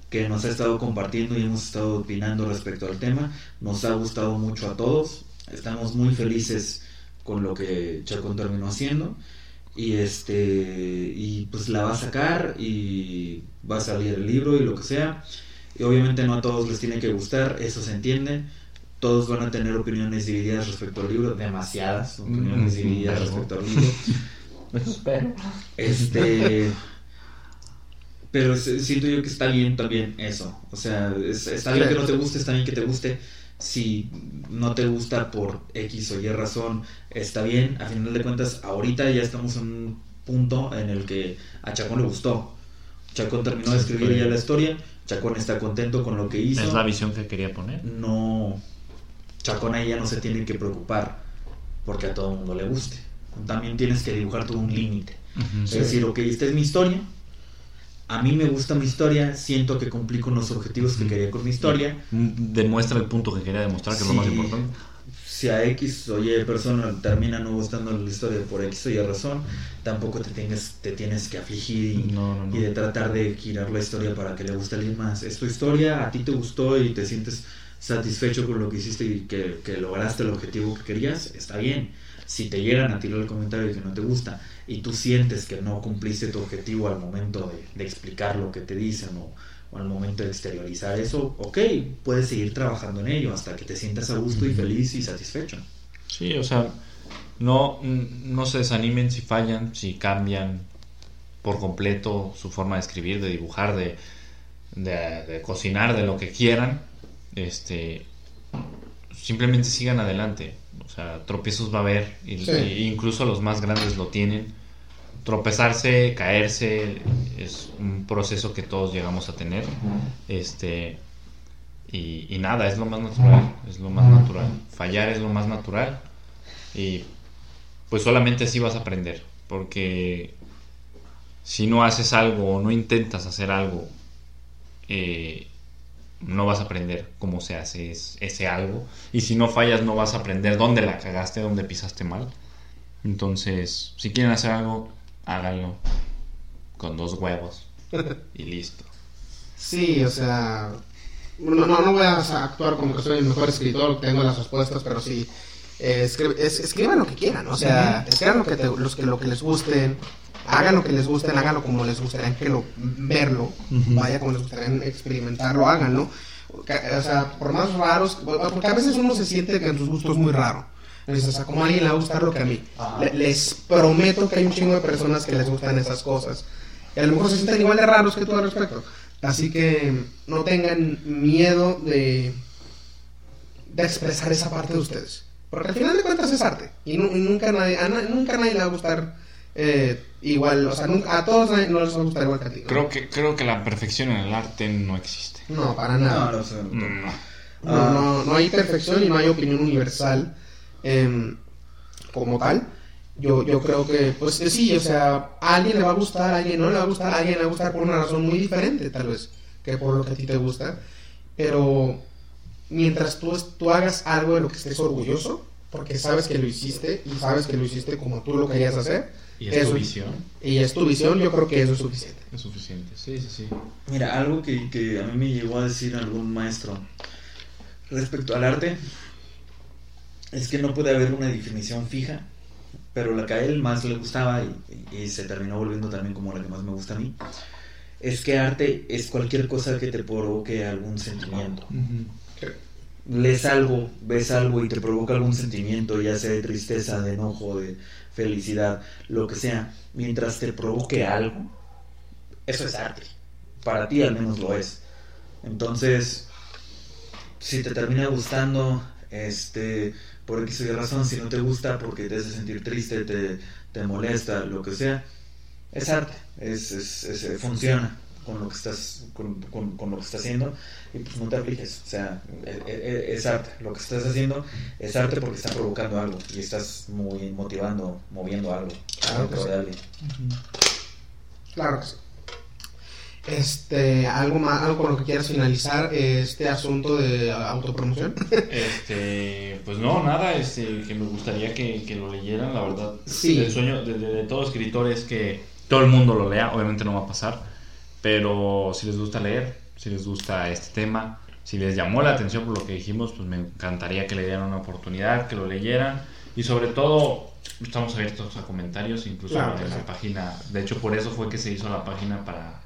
que nos ha estado compartiendo y hemos estado opinando respecto al tema, nos ha gustado mucho a todos, estamos muy felices con lo que Chacón terminó haciendo y este y pues la va a sacar y va a salir el libro y lo que sea y obviamente no a todos les tiene que gustar eso se entiende todos van a tener opiniones divididas respecto al libro demasiadas opiniones Mm, divididas pero- respecto al libro *laughs* este. Pero siento yo que está bien también eso. O sea, es- está bien que no te guste, está bien que te guste. Si no te gusta por X o Y razón, está bien. A final de cuentas, ahorita ya estamos en un punto en el que a Chacón le gustó. Chacón terminó de escribir ya la historia. Chacón está contento con lo que hizo. Es la visión que quería poner. no. Chacón ahí ya no se tiene que preocupar porque a todo el mundo le guste. También tienes que dibujar todo un límite. Es decir, ok, esta es mi historia. A mí me gusta mi historia, siento que cumplí con los objetivos que Ujú. quería con mi historia. Mm, Demuestra el punto que quería demostrar, que es lo más importante. Si a X o Y persona termina no gustando la historia por X o Y razón, tampoco te tienes, te tienes que afligir y, No, no, no. y de tratar de girar la historia para que le guste a alguien más. Es tu historia, a ti te gustó y te sientes satisfecho con lo que hiciste y que, que lograste el objetivo que querías, está bien. Si te llegan a tirar el comentario de que no te gusta y tú sientes que no cumpliste tu objetivo al momento de, de explicar lo que te dicen o, o al momento de exteriorizar eso, ok, puedes seguir trabajando en ello hasta que te sientas a gusto y feliz y satisfecho. Sí, o sea, no, no se desanimen si fallan, si cambian por completo su forma de escribir, de dibujar, de, de, de cocinar, de lo que quieran. Este, simplemente sigan adelante. O sea, tropiezos va a haber, y, Sí. y incluso los más grandes lo tienen. Tropezarse, caerse, es un proceso que todos llegamos a tener. Este, y, y nada, es lo más natural, es lo más natural. Fallar es lo más natural. Y pues solamente así vas a aprender. Porque si no haces algo o no intentas hacer algo, eh, no vas a aprender cómo se hace es- ese algo. Y si no fallas, no vas a aprender dónde la cagaste, dónde pisaste mal. Entonces, si quieren hacer algo, háganlo con dos huevos *laughs* y listo. Sí, o sea, no, no, no voy a actuar como que soy el mejor escritor, tengo las respuestas, pero sí, eh, es- escriban lo que quieran, o sea, escriban lo que, te- los que, lo que les gusten, hagan lo que les gusten, háganlo como les gustaría que lo, verlo, vaya como les gustaría experimentarlo, háganlo. O sea, por más raros, porque a veces uno se siente que en sus gustos es muy raro. Entonces, o sea, como a alguien le va a gustar lo que a mí. Le- les prometo que hay un chingo de personas que les gustan esas cosas. Y a lo mejor se sienten igual de raros que tú al respecto. Así que no tengan miedo de, de expresar esa parte de ustedes. Porque al final de cuentas es arte. Y, nu- y nunca, nadie, a na- nunca a nadie le va a gustar eh, igual. O sea, nunca- a todos no les va a gustar igual que a ti. ¿no? Creo que, creo que la perfección en el arte no existe. No, para No, nada. no sé. Mm, No, no, no hay perfección y no hay opinión universal em, como tal. Yo, yo creo que, pues que sí, o sea, a alguien le va a gustar, a alguien no le va a gustar, a alguien le va a gustar por una razón muy diferente, tal vez, que por lo que a ti te gusta. Pero mientras tú, tú hagas algo de lo que estés orgulloso, porque sabes que lo hiciste y sabes que lo hiciste como tú lo querías hacer, Y es tu Eso- visión. y es tu visión, yo creo que eso es suficiente. Es suficiente. Sí, sí, sí. Mira, algo que, que a mí me llegó a decir algún maestro respecto al arte es que no puede haber una definición fija, pero la que a él más le gustaba y, y se terminó volviendo también como la que más me gusta a mí, es que arte es cualquier cosa que te provoque algún sentimiento. Lees algo, ves algo y te provoca algún sentimiento, ya sea de tristeza, de enojo, de felicidad, lo que sea, mientras te provoque algo, eso es arte. Para ti al menos lo es. Entonces, si te termina gustando, este, por X o Y razón, si no te gusta porque te hace sentir triste, te, te molesta, lo que sea, es arte, es, es, es- funciona con lo que estás con, con- con lo que estás haciendo y pues no te apliques, o sea, e- e- es, arte, lo que estás haciendo es arte porque está provocando algo y estás muy motivando, moviendo algo Claro que sí. de alguien. Claro que sí. Este, algo más, algo con lo que quieras finalizar este asunto de autopromoción. *laughs* Este, pues no, nada, este, que me gustaría que, que lo leyeran, la verdad. Sí. El sueño de, de- de todo escritor es que todo el mundo lo lea, obviamente no va a pasar, pero si les gusta leer, si les gusta este tema, si les llamó la atención por lo que dijimos, pues me encantaría que le dieran una oportunidad, que lo leyeran y sobre todo estamos abiertos a comentarios, incluso Claro en que la sí. página. De hecho, por eso fue que se hizo la página para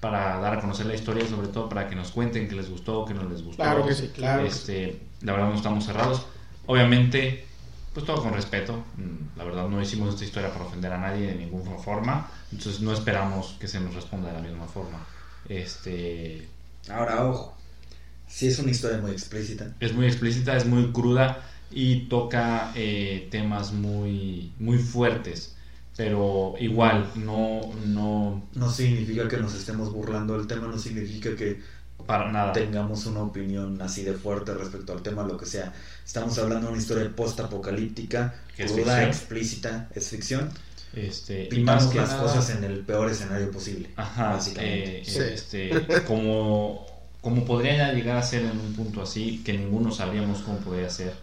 para dar a conocer la historia y sobre todo para que nos cuenten qué les gustó, qué no les gustó. Claro que sí, claro que Este, la verdad no estamos cerrados. Obviamente, pues todo con respeto. Mm, La verdad no hicimos esta historia para ofender a nadie de ninguna forma. Entonces no esperamos que se nos responda de la misma forma. Este, Ahora, ojo, si es una historia muy explícita, es muy explícita, es muy cruda y toca eh, temas muy, muy fuertes. Pero igual, no, no, no significa que nos estemos burlando del tema, no significa que para nada. tengamos una opinión así de fuerte respecto al tema, lo que sea. Estamos hablando de una historia post-apocalíptica, cruda, ficción. explícita, es ficción. Este, y más que las nada- cosas en el peor escenario posible. Ajá, básicamente. eh, Sí. este, como, como podría ya llegar a ser en un punto así, que ninguno sabríamos cómo podría ser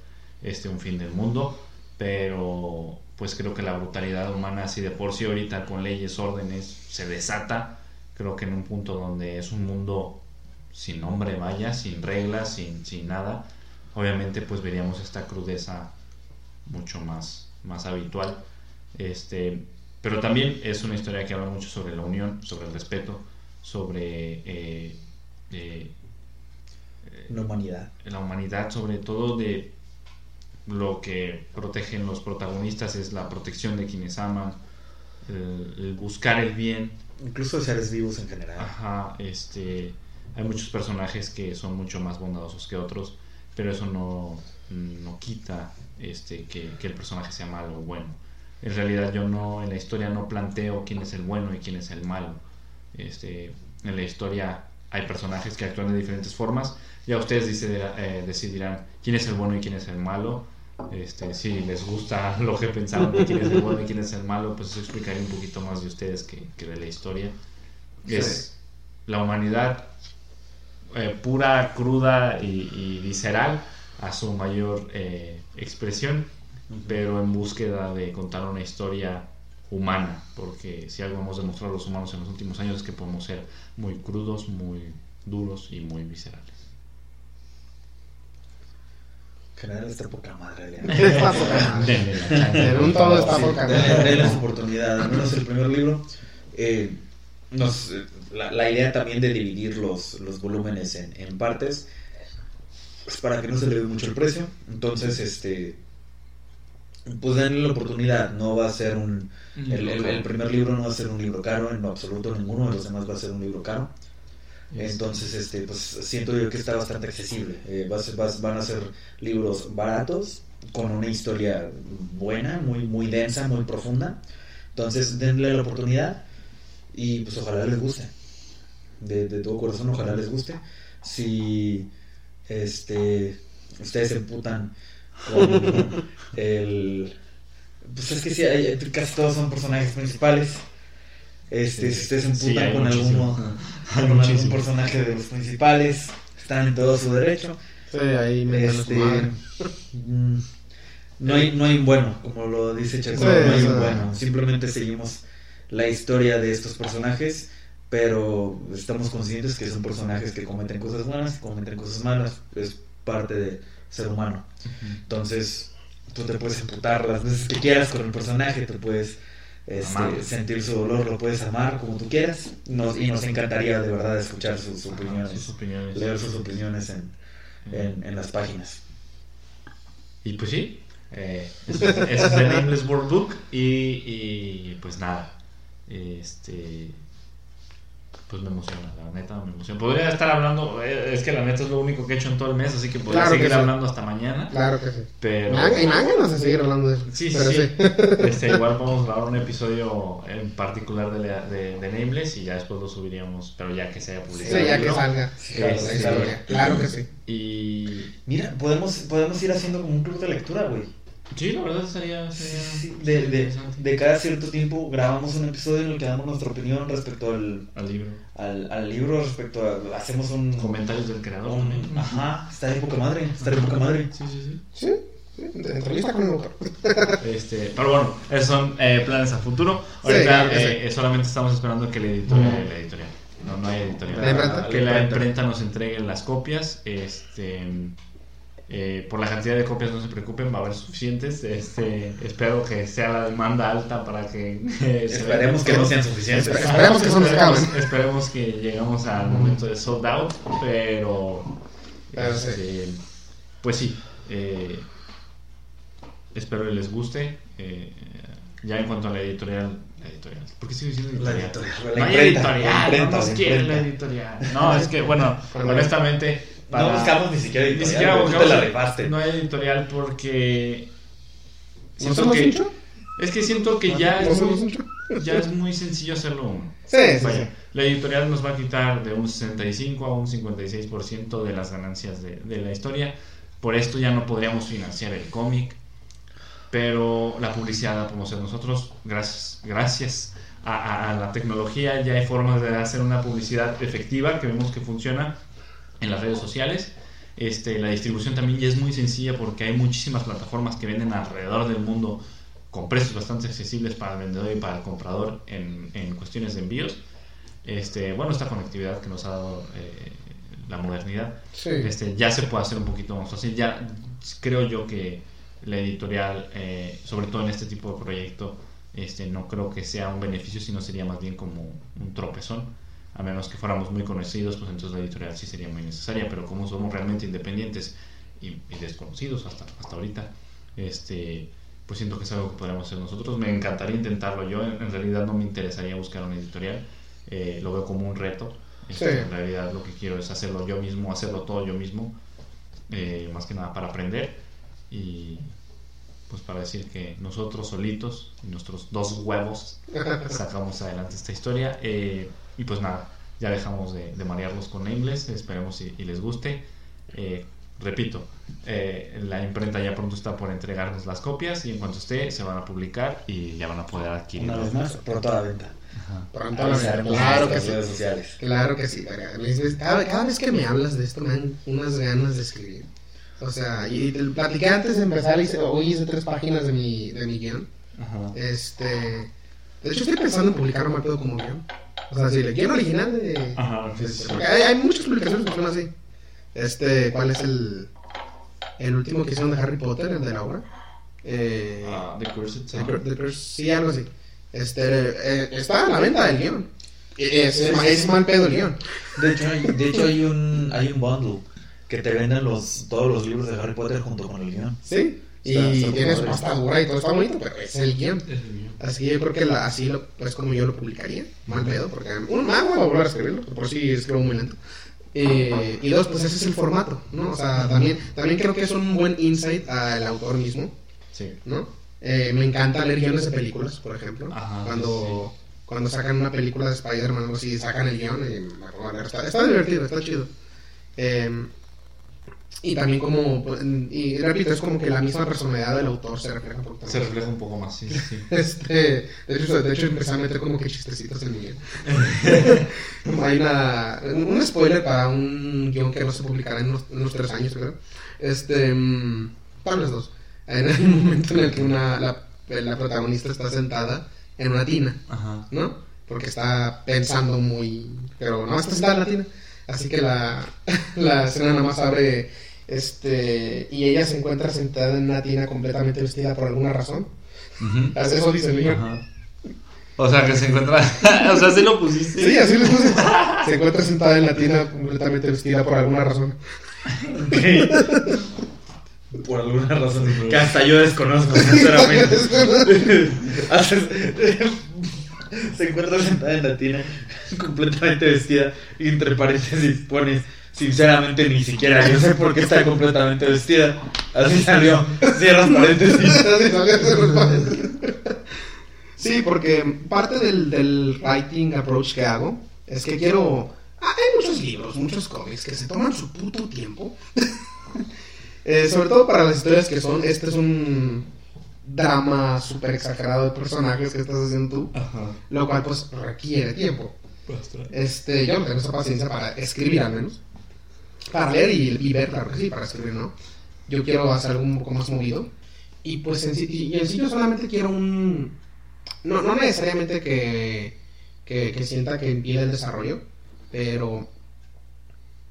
este un fin del mundo, pero pues creo que la brutalidad humana, si de por sí ahorita con leyes, órdenes, se desata, creo que en un punto donde es un mundo sin nombre, vaya, sin reglas, sin, sin nada, obviamente pues veríamos esta crudeza mucho más, más habitual. Este, pero también es una historia que habla mucho sobre la unión, sobre el respeto, sobre eh, eh, la humanidad. La humanidad, sobre todo de lo que protegen los protagonistas es la protección de quienes aman, el, buscar el bien. Incluso de seres vivos en general. Ajá, este, hay muchos personajes que son mucho más bondadosos que otros, pero eso no, no quita este, que, que, el personaje sea malo o bueno. En realidad yo no, en la historia no planteo quién es el bueno y quién es el malo. Este, en la historia hay personajes que actúan de diferentes formas. Ya ustedes eh, decidirán quién es el bueno y quién es el malo este, si les gusta *laughs* lo que pensaban de quién es el bueno y quién es el malo, pues eso explicaría un poquito más de ustedes que, de la historia. Es la humanidad eh, pura, cruda y, visceral a su mayor eh, expresión, pero en búsqueda de contar una historia humana, porque si algo hemos demostrado los humanos en los últimos años es que podemos ser muy crudos, muy duros y muy viscerales general está poca madre. *laughs* Está poca madre. un todo está poca madre. Denle oportunidad. Al menos el primer libro. Eh, nos, la, la, idea también de dividir los, los volúmenes en, en partes. Pues para que no se le mucho el precio. Entonces, este. Pues denle la oportunidad. No va a ser un. El, el, primer libro no va a ser un libro caro. En absoluto ninguno de los demás va a ser un libro caro. Entonces, este, pues siento yo que está bastante accesible. Eh, van a ser libros baratos, con una historia buena, muy, muy densa, muy profunda. Entonces, denle la oportunidad y pues ojalá les guste. De, de todo corazón, ojalá les guste. Si este, ustedes se emputan con el... Pues es que sí, casi todos son personajes principales. Este, si ustedes se emputan con alguno, con algún personaje de los principales, están en todo su derecho. Sí, ahí este, mm, no hay, no hay un bueno, como lo dice Chaco, no hay un bueno. Simplemente seguimos la historia de estos personajes, pero estamos conscientes que son personajes que cometen cosas buenas, cometen cosas malas, es parte de ser humano. Entonces, tú te puedes emputar las veces que quieras con el personaje, te puedes este, sentir su dolor, lo puedes amar como tú quieras. Nos, y nos encantaría de verdad escuchar sus, opiniones, leer sus opiniones en, en, en, las páginas. Y pues sí, eh, ese, *laughs* es el Nameless World Book. Y, y pues nada, este pues me emociona, la neta me emociona. Podría estar hablando, eh, es que la neta es lo único que he hecho en todo el mes, así que podría seguir hablando hasta mañana. Claro que sí. Pero... Y no sé seguir hablando de eso. Sí, sí, sí. Este, igual *laughs* vamos a grabar un episodio en particular de, de, de, Nameless y ya después lo subiríamos, pero ya que se haya publicado. Sí, ya que salga. Este, claro que sí. Y... Mira, podemos, podemos ir haciendo como un club de lectura, güey. Sí, la verdad sería, de, de, de, cada cierto tiempo grabamos un episodio en el que damos nuestra opinión respecto al, al libro. Al, al, libro, respecto a... Hacemos un... Comentarios del creador Ajá, está de poca madre, está de poca madre. Sí, sí, sí. Sí. Entrevista con el autor. *laughs* Este, pero bueno, esos son eh, planes a futuro. Ahorita eh, solamente estamos esperando que la editorial, la editorial no, no hay editorial. que la imprenta nos entregue las copias. Este eh, por la cantidad de copias no se preocupen, va a haber suficientes. Este, espero que sea la demanda alta para que... esperemos que no sean suficientes. esperemos que esperemos, esperemos que llegamos al momento de sold out, pero... Este, pues sí, eh, espero que les guste. Eh, ya en cuanto a la editorial, la editorial. ¿Por qué sigo diciendo editorial? La editorial. no no nos quieren la editorial. No, es que, bueno, *laughs* honestamente no buscamos ni siquiera editorial. Ni siquiera buscamos, la No hay editorial porque. Siento que. Es que siento que ya es, muy, ya es muy sencillo hacerlo uno. Sí, sí, La editorial nos va a quitar de un 65 a un 56% de las ganancias de, de la historia. Por esto ya no podríamos financiar el cómic. Pero la publicidad la podemos hacer nosotros. Gracias, gracias a, a, la tecnología ya hay formas de hacer una publicidad efectiva que vemos que funciona en las redes sociales. Este, la distribución también ya es muy sencilla porque hay muchísimas plataformas que venden alrededor del mundo con precios bastante accesibles para el vendedor y para el comprador en, en cuestiones de envíos. Este, bueno, esta conectividad que nos ha dado eh, la modernidad, Sí. este, ya se puede hacer un poquito más fácil. Ya creo yo que la editorial, eh, sobre todo en este tipo de proyecto, este, no creo que sea un beneficio, sino sería más bien como un tropezón. A menos que fuéramos muy conocidos, pues entonces la editorial sí sería muy necesaria, pero como somos realmente independientes y, y desconocidos hasta, hasta ahorita, este, pues siento que es algo que podríamos hacer nosotros. Me encantaría intentarlo yo, en, en realidad no me interesaría buscar una editorial, eh, lo veo como un reto. Este, Sí. En realidad lo que quiero es hacerlo yo mismo, hacerlo todo yo mismo, eh, más que nada para aprender y pues para decir que nosotros solitos nuestros dos huevos *laughs* sacamos adelante esta historia eh, y pues nada, ya dejamos de, de marearlos con Nameless, esperemos y, y les guste. Eh, repito, eh, la imprenta ya pronto está por entregarnos las copias y en cuanto esté se van a publicar y ya van a poder adquirir. Una vez más, pronto a la venta. Pronto a la venta. Claro que sí. redes sociales. Claro que sí. Cada, cada vez que me hablas de esto me dan unas ganas de escribir. O sea, y te platiqué antes de empezar, hice, hoy hice tres páginas de mi, de mi guion. Ajá. Este, de hecho estoy pensando en publicar un pedo como guion. O sea, sí, el guion original de... Ajá, sí, sí. Porque hay, hay muchas publicaciones que son así. Este, ¿cuál es el, el último que hicieron de Harry Potter, el de la obra? Eh, Ah, The Cursed The. Cur- The Curse, sí, algo así. Este, eh, está a la venta del guion. Es, es mal pedo el guion. De hecho, hay, de hecho hay un hay un bundle que te venden los todos los libros de Harry Potter junto con el guion. Sí. Y Está- está tiene su padre. pasta dura y todo está bonito, pero es el guion. Así que yo creo que la- así lo, pues como yo lo publicaría, mal pedo, porque un más voy a volver a escribirlo, por si escribo muy lento. Eh, y dos, pues ese es el formato, ¿no? O sea, también, también creo que es un buen insight al autor mismo, Sí. ¿no? Eh, me encanta leer guiones de películas, por ejemplo. Ajá, cuando, cuando sacan una película de Spider-Man o algo así, sacan el guion y me pongo a leer. Está, está divertido, está chido. Eh, y también como, pues, y repito, es como que la misma personalidad del autor se refleja un Se más. refleja un poco más, sí, sí. *laughs* Este, de hecho, de hecho empecé a meter como que chistecitos en *laughs* mi guion. Hay una, un spoiler para un guion que no se publicará en unos, en unos tres años, creo. Este, mm, para los dos. En el *laughs* momento en el que una, la, la protagonista está sentada en una tina, Ajá. ¿no? Porque está pensando muy... Pero no está sentada en la tina. Así que la, la escena nada más abre... Este, y ella se encuentra sentada en una tina completamente vestida por alguna razón. Ujú. *laughs* Eso dice el. Ajá. O sea, que se encuentra. *laughs* o sea, sí lo pusiste. Sí, así les puse. Se encuentra sentada en la tina completamente vestida por alguna razón. *laughs* Por alguna razón que hasta yo desconozco, sinceramente. Se encuentra sentada en la tina, completamente vestida, y entre paréntesis pones, sinceramente ni siquiera yo sé por qué está completamente vestida. Así salió, cierras *laughs* *laughs* paréntesis. Sí, porque parte del, del writing approach que hago es que quiero... ah, hay muchos libros, muchos cómics que se toman su puto tiempo. *laughs* Eh, sobre todo para las historias que son... Este es un drama súper exagerado de personajes que estás haciendo tú. Ajá. Lo cual pues requiere tiempo. Este, yo no tengo esa paciencia para escribir al menos. Para leer y, y ver, claro que sí, para escribir, ¿no? Yo quiero hacer algo un poco más movido. Y pues en sí, y en sí yo solamente quiero un... No, no necesariamente que, que, que sienta que impide el desarrollo, pero...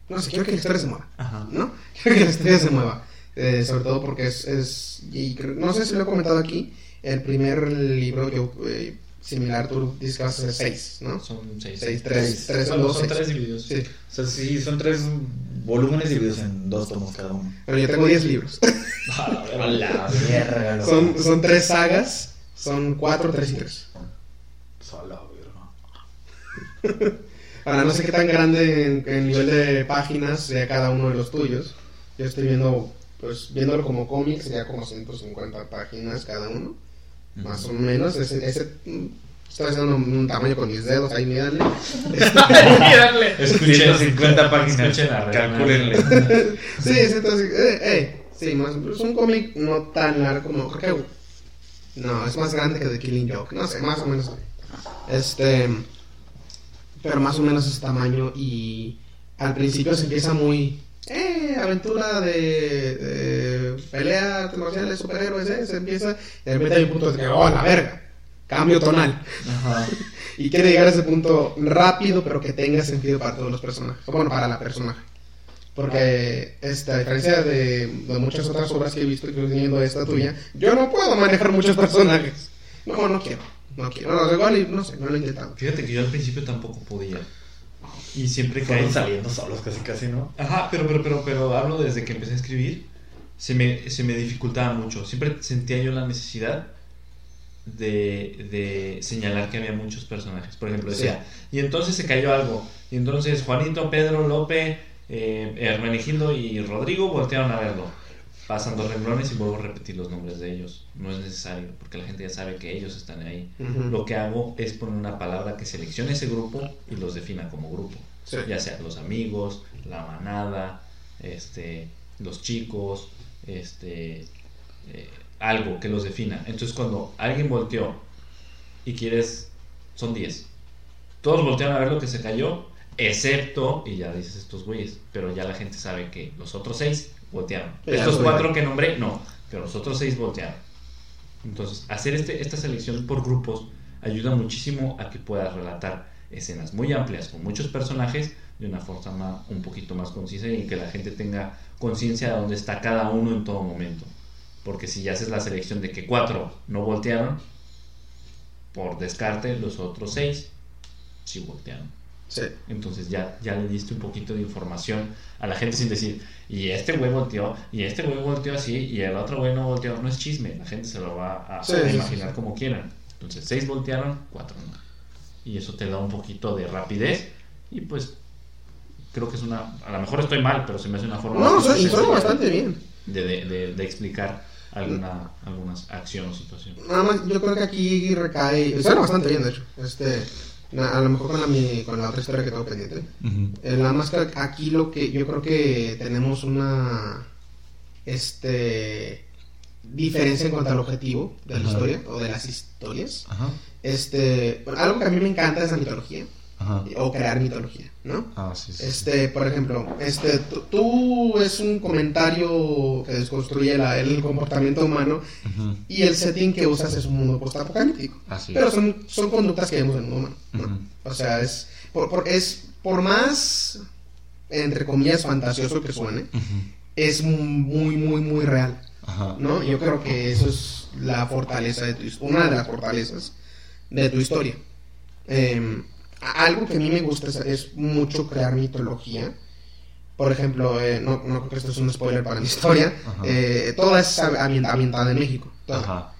No sé, quiero que la historia se mueva, Ajá. ¿no? *laughs* Quiero que la historia se mueva. Eh, sobre todo porque es... es y creo- no sé si lo he comentado aquí, el primer libro yo... eh, similar, tú a hacer seis, ¿no? Son seis. Seis, tres, tres, Son, dos, son seis. tres divididos. Sí, O sea, sí, son tres volúmenes divididos en dos tomos cada uno. pero yo tengo 10 libros. *laughs* A la loco. son, son tres sagas, son cuatro, tres y tres. Sala, verga. Ahora no sé qué tan grande en, en nivel de páginas sea cada uno de los tuyos. Yo estoy viendo, pues viéndolo como cómic, sería como 150 páginas cada uno. Más o menos. Ese, ese estoy haciendo un, un tamaño con mis dedos, ahí mídanle. *laughs* Escuchen, 150 páginas. escuchen la regla. Calcúlenle. *laughs* Sí, es entonces, eh, eh, sí, más, es un cómic no tan largo como, creo que, no, es más grande que The Killing Joke, no sé, más o menos, este, pero más o menos ese tamaño y al principio se empieza muy, eh, aventura de, de pelea, artes marciales, superhéroes, eh, se empieza, y de repente hay un punto de que, oh, la verga, cambio tonal, Ajá. *laughs* y quiere llegar a ese punto rápido, pero que tenga sentido para todos los personajes, o bueno, para la personaje. Porque, este, a diferencia de, de muchas otras obras que he visto, incluyendo esta tuya, yo no puedo manejar muchos personajes. No, no quiero. No quiero. No, igual, y no sé, no lo he intentado. Fíjate que yo al principio tampoco podía. Y siempre. Fueron saliendo solos casi casi, ¿no? Ajá, pero, pero, pero, pero hablo desde que empecé a escribir, se me, se me dificultaba mucho. Siempre sentía yo la necesidad de, de señalar que había muchos personajes. Por ejemplo, decía, y entonces se cayó algo. Y entonces Juanito, Pedro, Lope, eh, Hermenegildo y Rodrigo voltearon a verlo. Pasan dos renglones y vuelvo a repetir los nombres de ellos. No es necesario, porque la gente ya sabe que ellos están ahí. Lo que hago es poner una palabra que seleccione ese grupo y los defina como grupo. Sí. Ya sea los amigos, la manada, este, los chicos, este, eh, algo que los defina. Entonces cuando alguien volteó y quieres, son 10. Todos voltean a ver lo que se cayó, excepto, y ya dices estos güeyes, pero ya la gente sabe que los otros 6 voltearon. Estos pues, cuatro ya. que nombré, no, pero los otros 6 voltearon. Entonces, hacer este, esta selección por grupos ayuda muchísimo a que puedas relatar escenas muy amplias con muchos personajes de una forma un poquito más concisa y que la gente tenga conciencia de dónde está cada uno en todo momento. Porque si ya haces la selección de que cuatro no voltearon, por descarte los otros seis sí voltearon. Sí. Entonces ya, ya le diste un poquito de información a la gente sin decir, y este güey volteó, y este güey volteó así, y el otro güey no volteó. No es chisme, la gente se lo va a, Sí, a imaginar sí. como quieran. Entonces seis voltearon, cuatro no. Y eso te da un poquito de rapidez y pues creo que es una, a lo mejor estoy mal, pero se me hace una forma No, bastante suena, y suena sencilla bastante bien. de, de, de- de explicar alguna, algunas acción o situación. Nada más, yo creo que aquí recae. Suena bastante bien, de hecho. Este, a lo mejor con la, mi- con la otra historia que tengo pendiente. Eh, nada más que aquí lo que yo creo que tenemos una este diferencia en cuanto al objetivo de la Ajá. historia o de las historias. Ajá. Este, bueno, algo que a mí me encanta es la mitología Ajá. o crear mitología, ¿no? Ah, sí, sí. Este, por ejemplo, este, tú, es un comentario que desconstruye la- el comportamiento humano y el setting que usas es un mundo postapocalíptico. Así Pero son, son conductas que vemos en el mundo humano. O sea, es por, por- es por más, entre comillas, fantasioso que suene, es muy, muy, muy real. Ajá. ¿no? Yo creo que eso es la fortaleza de tu una de las fortalezas de tu historia. Eh, a- algo que a mí me gusta es, es mucho crear mitología. Por ejemplo, eh, no, no creo que esto es un spoiler para mi historia. Eh, toda es ambientada en México. Ajá.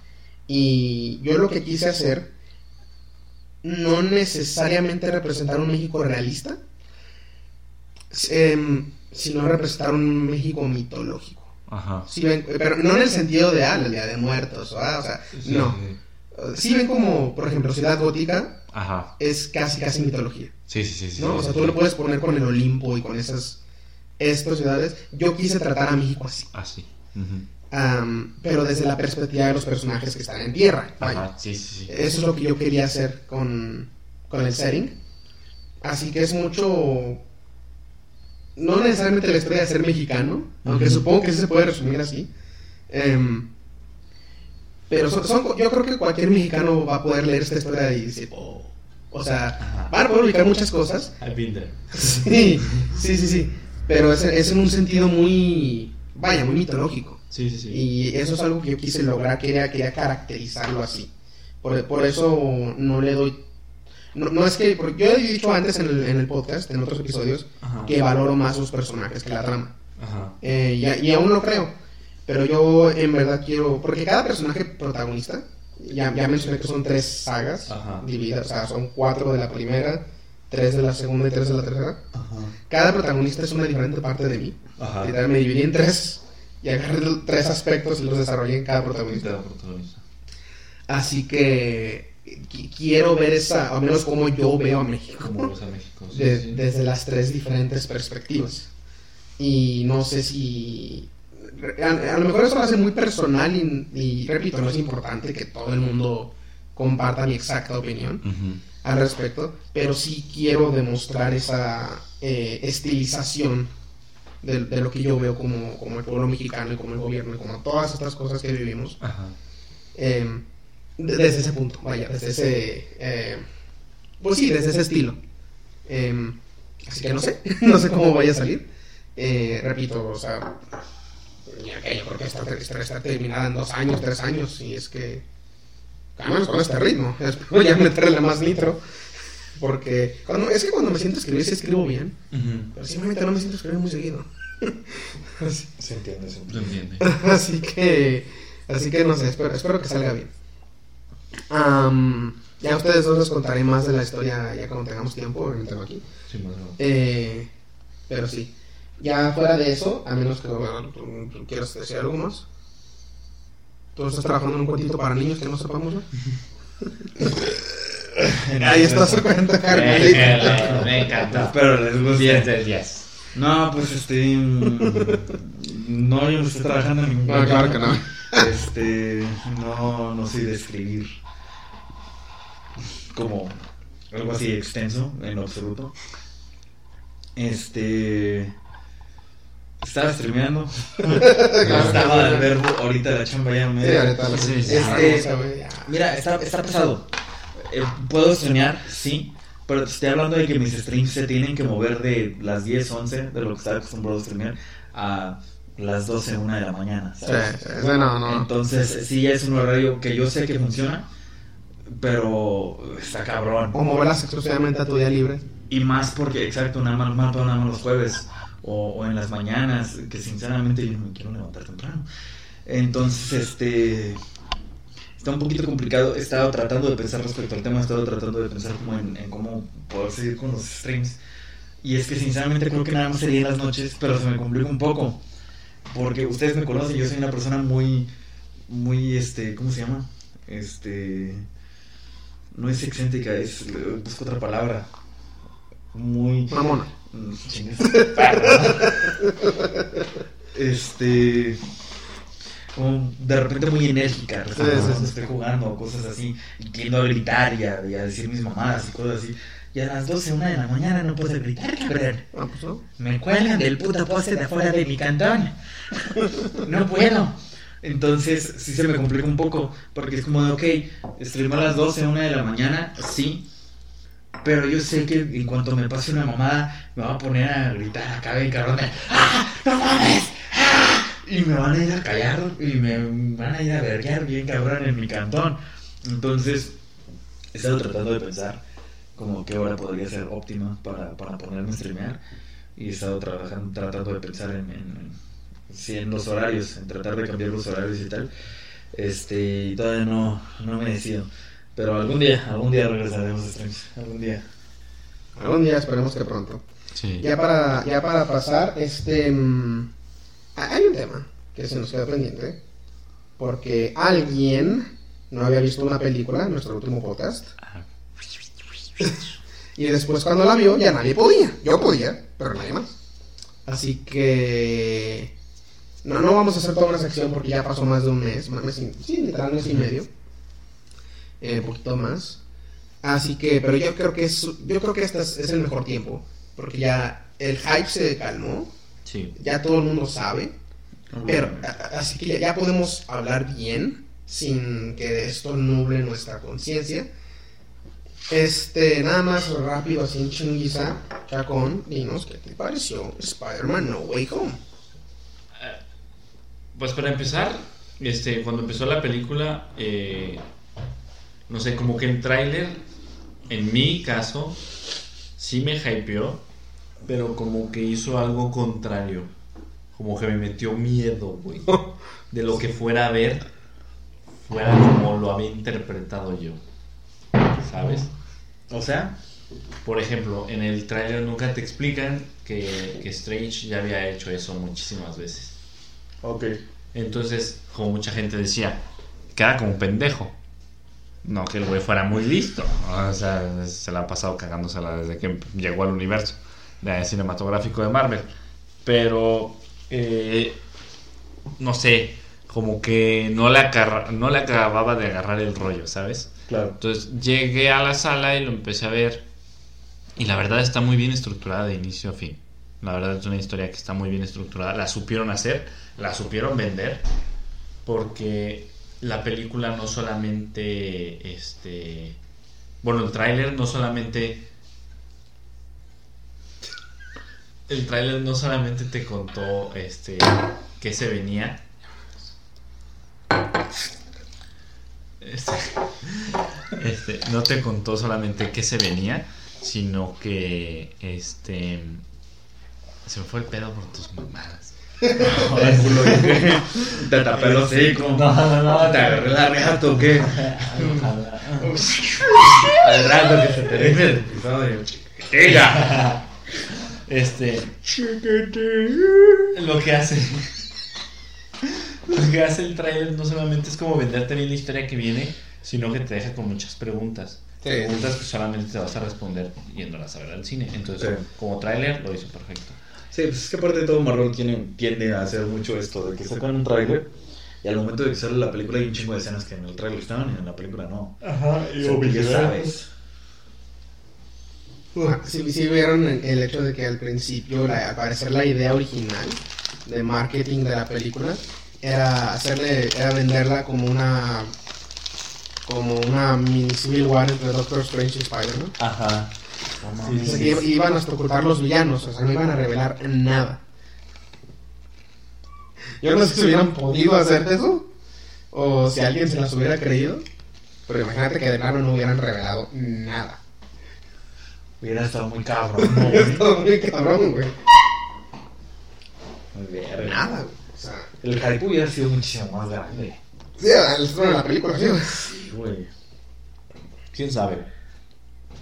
Y yo lo que quise hacer, no necesariamente representar un México realista, em, sino representar un México mitológico. Ajá. Sí pero no en el sentido de, ah, Día de Muertos, ah, o sea, no. Sí ven como, por ejemplo, Ciudad Gótica Ajá. es casi, casi mitología, Sí, sí, sí. sí, ¿no? O sea, tú lo puedes poner con el Olimpo y con esas, estas ciudades. Yo quise tratar a México así, Así. Am, pero desde la perspectiva de los personajes que están en tierra. Ajá. Sí, sí, sí. Eso es lo que yo quería hacer con, con el setting. Así que es mucho... No necesariamente la historia de ser mexicano, aunque supongo que sí se puede resumir así. Em, pero son, son- yo creo que cualquier mexicano va a poder leer esta historia y decir, "Oh". o sea, van a poder ubicar muchas cosas. I've been there. Sí, sí, sí, sí. Pero es, es en un sentido muy, vaya, muy mitológico. Sí, sí, sí. Y eso es algo que yo quise lograr, quería, quería caracterizarlo así. Por, por eso no le doy... No, no es que... porque yo he dicho antes en el, en el podcast, en otros episodios, Ajá. que valoro más los personajes que la trama. Ajá. Eh, y, y aún lo creo. Pero yo en verdad quiero... Porque cada personaje protagonista, ya, ya mencioné que son tres sagas Ajá. divididas, o sea, son cuatro de la primera, tres de la segunda y tres de la tercera. Ajá. Cada protagonista es una diferente parte de mí. Ajá. Literal, me dividí en tres y agarré tres aspectos y los desarrollé en cada protagonista. Cada protagonista. Así que qui- quiero ver esa, al menos como yo veo a México, Como a México. Sí, de- sí. desde las tres diferentes perspectivas. Y no sé si... A, a lo mejor eso lo hace muy personal y, y, repito, no es importante que todo el mundo comparta mi exacta opinión Ujú. al respecto, pero sí quiero demostrar esa eh, estilización de, de lo que yo veo como, como el pueblo mexicano y como el gobierno y como todas estas cosas que vivimos. Ajá. eh, de- desde ese punto, vaya, desde ese... eh, pues sí, desde ese estilo. Eh, así que no sé, *laughs* no sé cómo vaya a salir, Eh, repito, o sea, ya que yo creo que esta, esta está terminada en dos años, tres años, y es que, al menos con este ritmo, *laughs* espero ya meterle más nitro, porque cuando, es que cuando me siento a escribir, sí escribo bien, pero simplemente no me siento a escribir muy seguido. *laughs* Así, Se entiende, se ¿Lo entiende. *laughs* así que, así que no sé, espero, espero que salga bien. Am, ya a ustedes dos les contaré más de la historia ya cuando tengamos tiempo en el tema aquí. Sí, más o menos. Eh, pero sí. Ya fuera de eso, a menos que bueno, tú, tú quieras decir algo más. ¿Tú estás trabajando en un cuentito para niños que no sepamos? ¿no? *laughs* Ahí está su cuenta, Carmelita. Eh, Me *laughs* encanta. Espero les guste. 10 de 10. No, pues este. mm, No, yo no estoy trabajando en ningún No, claro que no. Este. No, no soy de escribir. Como algo así extenso, en lo absoluto. Este. Estaba streameando. Estaba al verbo. Ahorita la chamba ya me. Sí, ahorita lo Sí, sí. Este, Mira, está, está pesado. Eh, Puedo soñar, sí. Pero te estoy hablando de que mis streams se tienen que mover de las 10, 11 de lo que estaba acostumbrado a streamear a las 12, 1 de la mañana. Sí, ¿sabes? sí, sí, no, no. Entonces, sí, es un horario que yo sé que funciona, pero está cabrón. O moverlas exclusivamente a tu día libre. Y más porque, exacto, nada más, más nada más los jueves o, o en las mañanas, que sinceramente yo no me quiero levantar temprano. Entonces, este. Está un poquito complicado. He estado tratando de pensar respecto al tema, he estado tratando de pensar como en, cómo poder seguir con los streams. Y es que sinceramente creo que nada más sería en las noches, pero se me complica un poco. Porque ustedes me conocen, yo soy una persona muy, muy, este, ¿cómo se llama? Este, no es excéntrica, es, busco otra palabra. Muy... Mamona. *laughs* Este. Como de repente muy enérgica, Sí, sí, cuando sí. estoy jugando cosas así, y tiendo a gritar y a, y a decir mis mamadas y cosas así. Y a las 12, 1 de la mañana no puedo gritar, cabrón. Ah, pues no. Me cuelgan del puto poste de afuera de mi cantón. No puedo. Entonces, sí se me complica un poco. Porque es como de, ok, stream a las 12, 1 de la mañana, sí. Pero yo sé que en cuanto me pase una mamada, me va a poner a gritar acá bien cabrón. ¡Ah! ¡No mames! ¡Ah! Y me van a ir a callar y me van a ir a verguear bien cabrón en mi cantón. Entonces, he estado tratando de pensar como qué hora podría ser óptima para, para ponerme a streamear. Y he estado trabajando, tratando de pensar en, en, en los horarios, en tratar de cambiar los horarios y tal. Este, y todavía no, no me decido. Pero algún día, algún día regresaremos a streams. Algún día. Algún día esperemos que pronto. Sí. Ya para, ya para pasar, este. mm, hay un tema que se nos queda pendiente. Porque alguien no había visto una película en nuestro último podcast. *laughs* Y después cuando la vio ya nadie podía. Yo podía, pero nadie más. Así que... No, no vamos a hacer toda una sección porque ya pasó más de un mes. más mes y- sí, literal mes y medio. Eh, un poquito más. Así que, pero yo creo que es, yo creo que este es, es el mejor tiempo. Porque ya el hype se calmó. Sí. Ya todo el mundo sabe. Pero, a- a- así que ya, ya podemos hablar bien sin que esto nuble nuestra conciencia. Este, nada más rápido, así en chinguiza, Chacón, dinos qué te pareció Spider-Man No Way Home. Pues para empezar, este, cuando empezó la película, eh, no sé, como que el tráiler, en mi caso, sí me hypeó, pero como que hizo algo contrario. Como que me metió miedo, güey. *laughs* De lo que fuera a ver, fuera como lo había interpretado yo. ¿Sabes? O sea, Por ejemplo, en el tráiler nunca te explican que, que Strange ya había hecho eso muchísimas veces. ok. Entonces, como mucha gente decía, queda como un pendejo. No que el güey fuera muy listo. O sea, se la ha pasado cagándosela desde que llegó al universo de cinematográfico de Marvel. Pero, eh, no sé, como que no le, no le acababa de agarrar el rollo, ¿sabes? Claro. Entonces llegué a la sala y lo empecé a ver. Y la verdad está muy bien estructurada de inicio a fin. La verdad es una historia que está muy bien estructurada. La supieron hacer, la supieron vender. Porque la película no solamente. Este. Bueno, el tráiler no solamente. el tráiler no solamente te contó este que se venía. Este, este, no te contó solamente que se venía, sino que este se me fue el pedo por tus mamadas. Te tapé el hocico. No, no, no. Te agarré la reata o qué. Al rato que se termine el episodio. Diga. Este. Lo que hace. Lo que hace el trailer no solamente es como venderte bien la historia que viene, sino que te deja con muchas preguntas. Sí. Preguntas que solamente te vas a responder yéndolas a ver al cine. Entonces, Sí. como trailer, lo hizo perfecto. Sí, pues es que aparte de todo Marvel tiene, tiende a hacer mucho esto, de que sacan un tráiler y al momento de que sale la película hay un chingo de escenas que en el tráiler estaban y en la película no. Ajá, O sea, ya sabes. Ah, Sí, sí vieron el hecho de que al principio, la- al parecer la idea original de marketing de la película era hacerle, era venderla como una como una mini Civil War entre Doctor Strange y Spider-Man. Ajá. O sea, que iban hasta ocultar los villanos, o sea, no iban a revelar nada. Yo no sé si hubieran podido hacer eso, o si alguien se las hubiera creído, pero imagínate que de plano no hubieran revelado nada. Hubiera estado muy cabrón, muy cabrón, güey. Muy bien. Nada, güey. O sea, El hype hubiera sido muchísimo más grande. sí, el estreno de la película, sí, güey. Sí, güey. ¿Quién sabe?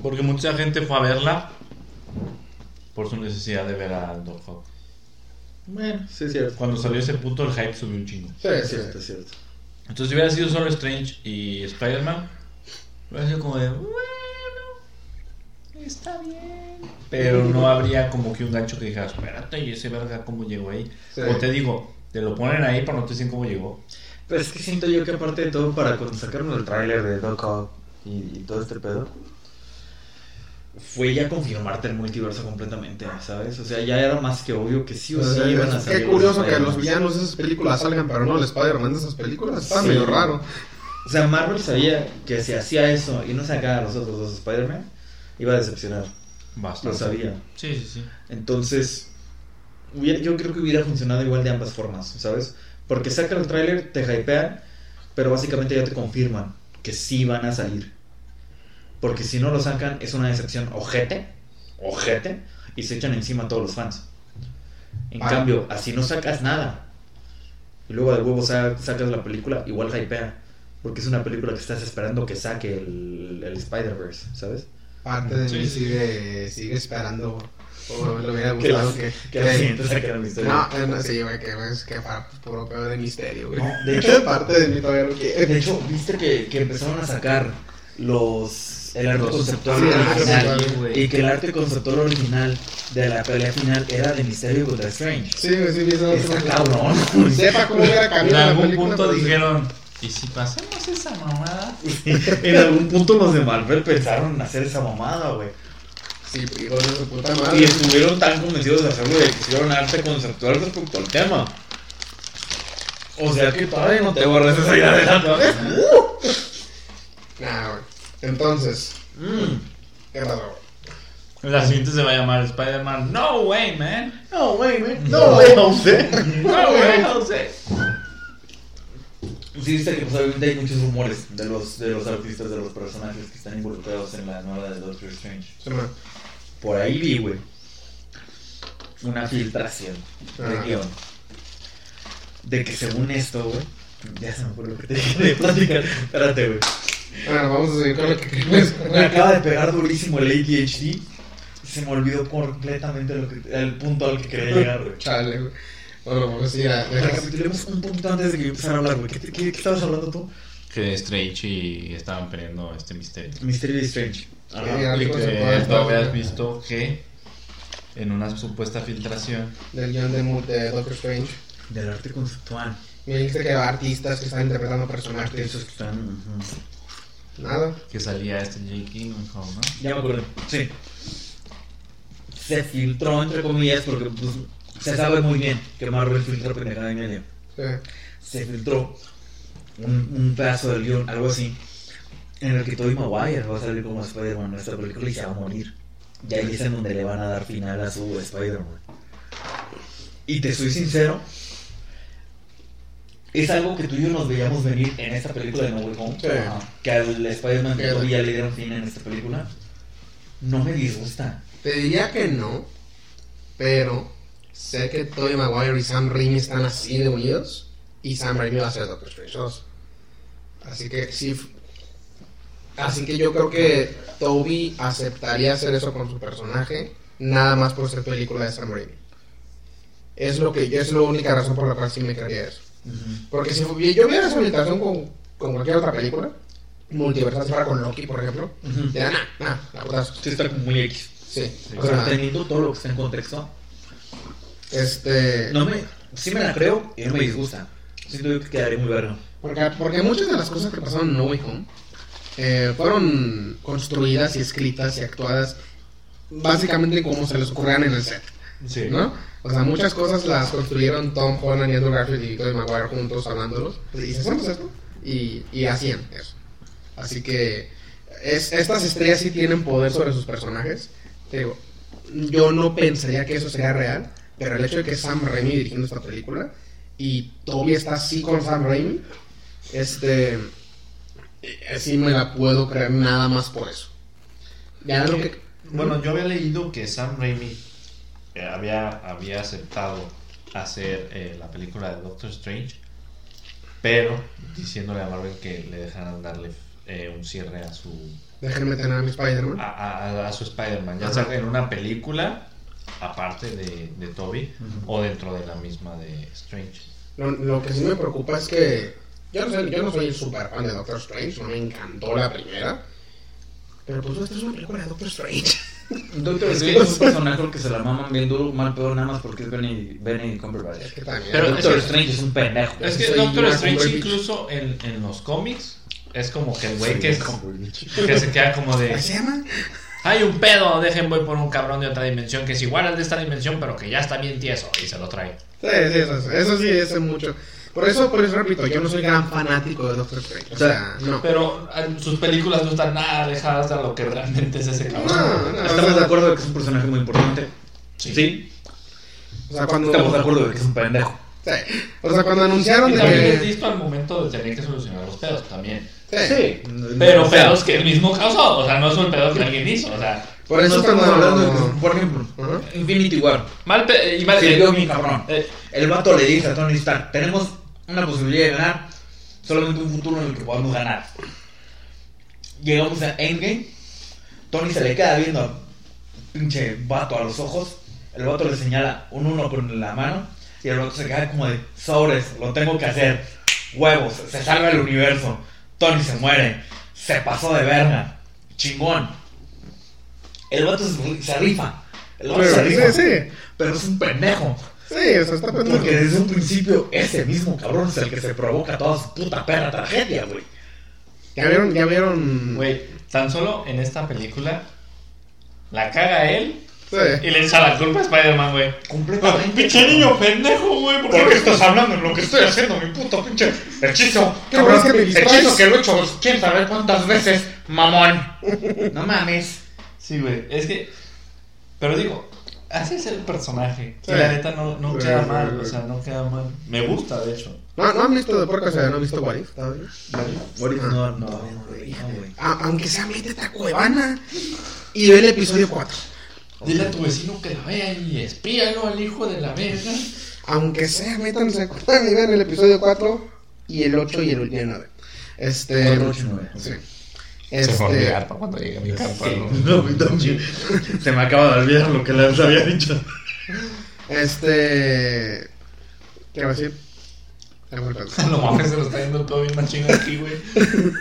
Porque mucha gente fue a verla por su necesidad de ver a Doc Ock. Bueno, sí es cierto. Cuando salió ese punto, el hype subió un chingo. Sí, Es sí. cierto, es cierto. Entonces, si hubiera sido solo Strange y Spider-Man, hubiera sido como de, bueno, está bien. Pero no habría como que un gancho que dijeras, espérate, y ese verga, ¿cómo llegó ahí? Sí. O te digo, te lo ponen ahí, pero no te dicen cómo llegó. Pero es que siento yo que aparte de todo, para cuando sacaron el tráiler de Doc y, y todo este pedo, fue ya confirmarte el multiverso completamente, ¿sabes? O sea, ya era más que obvio que sí o sí iban a salir. Qué curioso los que los villanos de esas películas salgan, pero no el Spider-Man de esas películas. Está Sí. medio raro. O sea, Marvel sabía que si hacía eso y no sacaba a los otros dos Spider-Man, iba a decepcionar. Bastante. Lo sabía. Sí, sí, sí. Entonces, hubiera- yo creo que hubiera funcionado igual de ambas formas, ¿sabes? Porque sacan el tráiler, te hypean, pero básicamente ya te confirman que sí van a salir. Porque si no lo sacan, es una decepción ojete, ojete, y se echan encima a todos los fans. En cambio, así no sacas nada. Y luego de huevo sa- sacas la película, igual hypea. Porque es una película que estás esperando que saque el, el Spider-Verse, ¿sabes? Parte de Sí, mí sigue, sigue esperando. O me hubiera Que gustado que. que la siguiente sacara la historia. No, eh, no, sí, güey, que es que para puro pedo de misterio, güey. No, de *laughs* hecho- parte de mí todavía lo quiere. De hecho, viste que, que empezaron a sacar los el arte conceptual sí, original y que el arte conceptual original de la pelea final era de Misterio contra Strange. Sí, sí, eso. Está cabrón. Sepa cómo hubiera En cambiado la algún película. punto sí. dijeron, ¿y si pasamos esa mamada? *laughs* en algún punto los de Marvel pensaron en hacer esa mamada, güey. Sí, hijos de su puta Y madre. estuvieron tan convencidos de hacerlo de que hicieron arte conceptual respecto al tema. O sea que todavía no te borres esa idea de la cabeza. *laughs* Nah, güey. Entonces, Mm. ¿qué pasó? La siguiente se va a llamar Spider-Man. No way, man. No, güey, güey. No, no sé. No way, *laughs* Jose. Sí, viste que pues, obviamente hay muchos rumores de los, de los artistas, de los personajes que están involucrados en la nueva de Doctor Strange. Me- Por ahí vi, güey, una filtración de guion. De que según esto, güey, ya se me fue lo que te dije *laughs* de platicar. Espérate, güey. Bueno, vamos a seguir con lo que queremos. *laughs* Me acaba de pegar durísimo el ADHD. y Se me olvidó completamente lo que, el punto al que quería llegar, güey. Chale, güey. Bueno, pues sí, ya. Recapitulemos un poquito antes de que yo empezara a hablar, güey. ¿Qué, qué, qué estabas hablando tú? Que Strange y estaban peleando este misterio. Misterio de Strange. Ajá. Y que tú habías visto que en una supuesta filtración Del guion de, de Doctor Strange. Del arte conceptual. Me dijiste que había artistas que están interpretando Artistas personajes. que están. ujú. Nada. que salía este Jake Gyllenhaal, ¿no? Ya me acuerdo. Sí. Se filtró, entre comillas, porque pues, se sabe muy bien que Marvel filtra pendejada y media. Sí. Se filtró un, un pedazo del guion, algo así, en el que Tobey Maguire va a salir como Spider-Man en esta película y se va a morir. Y ahí es en donde le van a dar final a su Spider-Man. Y te soy sincero, es algo que tú y yo nos veíamos venir en esta película de No Way Home. Sí. Que al Spider-Man de Que- ya le dieron fin en esta película. No me disgusta. Te diría que no, pero sé que Tobey Maguire y Sam Raimi están así de unidos y Sam Raimi va a ser Doctor Strange 2. Así que sí. Así que yo creo que Toby aceptaría hacer eso con su personaje, nada más por ser película de Sam Raimi. Es lo que es la única razón por la cual sí me creería eso. Porque si yo viera esa invitación con, con cualquier otra película, multiversal, si fuera con Loki, por ejemplo, Ujú. diría, nah, nah, la verdad. Sí, está como muy X. Sí, O sea, teniendo todo lo que está en contexto, este. no me, sí me la creo y no me disgusta. Siento que quedaría muy verga. Porque, porque muchas de las cosas que pasaron en No Way Home eh, fueron construidas y escritas y actuadas básicamente como se les ocurrían en el set, Sí. ¿no? O sea, muchas cosas las construyeron Tom Holland y Andrew Garfield y Tobey Maguire juntos hablándolos. Y hacemos esto. Y, y hacían eso. Así que es, estas estrellas sí tienen poder sobre sus personajes. Yo no pensaría que eso sería real, pero el hecho de que Sam Raimi dirigiendo esta película y Toby está así con Sam Raimi, este, eh, sí me la puedo creer nada más por eso. Ya lo que... Bueno, yo había leído que Sam Raimi eh, había, había aceptado hacer eh, la película de Doctor Strange, pero diciéndole a Marvel que le dejaran darle eh, un cierre a su Déjenme tener a mi Spider-Man. a, a- a su Spider-Man, ya sea en una película aparte de, de Toby o dentro de la misma de Strange. Lo, lo que sí me preocupa es que yo no, sé, yo no soy súper fan de Doctor Strange, no me encantó la primera. Pero pues esta es una película de Doctor Strange. *laughs* Doctor Strange es un personaje al que se la maman bien duro, mal peor, nada más porque es Benny, Benny Cumberbatch. Es que. Pero Doctor es que- Strange es un pendejo. Es que Doctor Strange incluso en, en los cómics es como que el güey que, es- que se queda como de... ¿Cómo se llama? Hay un pedo, dejen voy por un cabrón de otra dimensión que es igual al de esta dimensión, pero que ya está bien tieso y se lo trae. Sí, sí, eso, eso sí es mucho. Por eso, por eso repito, yo no soy gran fanático de Doctor Strange. O sea, no. Pero eh, sus películas no están nada alejadas de lo que realmente es ese cabrón. No, no, o Estamos sea, de acuerdo de que es un personaje muy importante. Sí. Sí. O sea, cuando, Estamos de acuerdo de que es un pendejo. Sí. O sea, cuando anunciaron Y de también es que... listo al momento de tener que solucionar los pedos también. Sí. Pero O sea, pedos que él mismo causó, o sea, no son pedos que alguien hizo, o sea. Por eso no estamos hablando de que, por ejemplo. Infinity War. Mal pe y mal eh, mi cabrón. eh, El vato le dice a Tony Stark, tenemos una posibilidad de ganar, solamente un futuro en el que podamos ganar. Llegamos a Endgame, Tony se le queda viendo al pinche vato a los ojos, el vato le señala un uno con la mano y el vato se queda como de sobres, lo tengo que hacer, huevos, se salva el universo, Tony se muere, se pasó de verga, chingón. El vato se, se rifa, el vato Pero, se rifa, sí, sí. pero es un pendejo. Sí, o sea, está pendejo. Porque desde un principio ese mismo cabrón es el que se provoca toda su puta perra tragedia, güey. Ya vieron, ya vieron... güey, tan solo en esta película la caga él Sí. y le echa la culpa a Spider-Man, güey. Completamente. Pinche niño pendejo, güey, ¿por ¿Por qué qué estás hablando de lo que estoy haciendo, mi puto pinche hechizo? Cabrón, es que me hechizo que lo he hecho quién sabe cuántas veces, mamón. No mames. Sí, güey, es que. Pero digo, así es el personaje. Sí. Y la neta no, no Sí, queda sí, mal, sí. o sea, no queda mal. Me gusta, de hecho. ¿No, ¿No han visto de porco? O sea, ¿no han visto What If todavía? What if Ah. no, no, güey. Aunque sea métete a Cuevana y ve el episodio 4. Dile a tu vecino que la vea y espíalo al hijo de la verga. Aunque sea, métanse a Cuevana y vean el episodio 4 y el 8 y el, y el 9. Este. Cuatro, ocho y nueve. Sí. Se me va a Este. olvidar para cuando llegue *laughs* a mi casa. No, mi también. Se me acaba de olvidar lo que les había dicho. Este. ¿Qué iba a decir? El pedo. *laughs* No mames, se lo está yendo todo bien machín aquí, güey.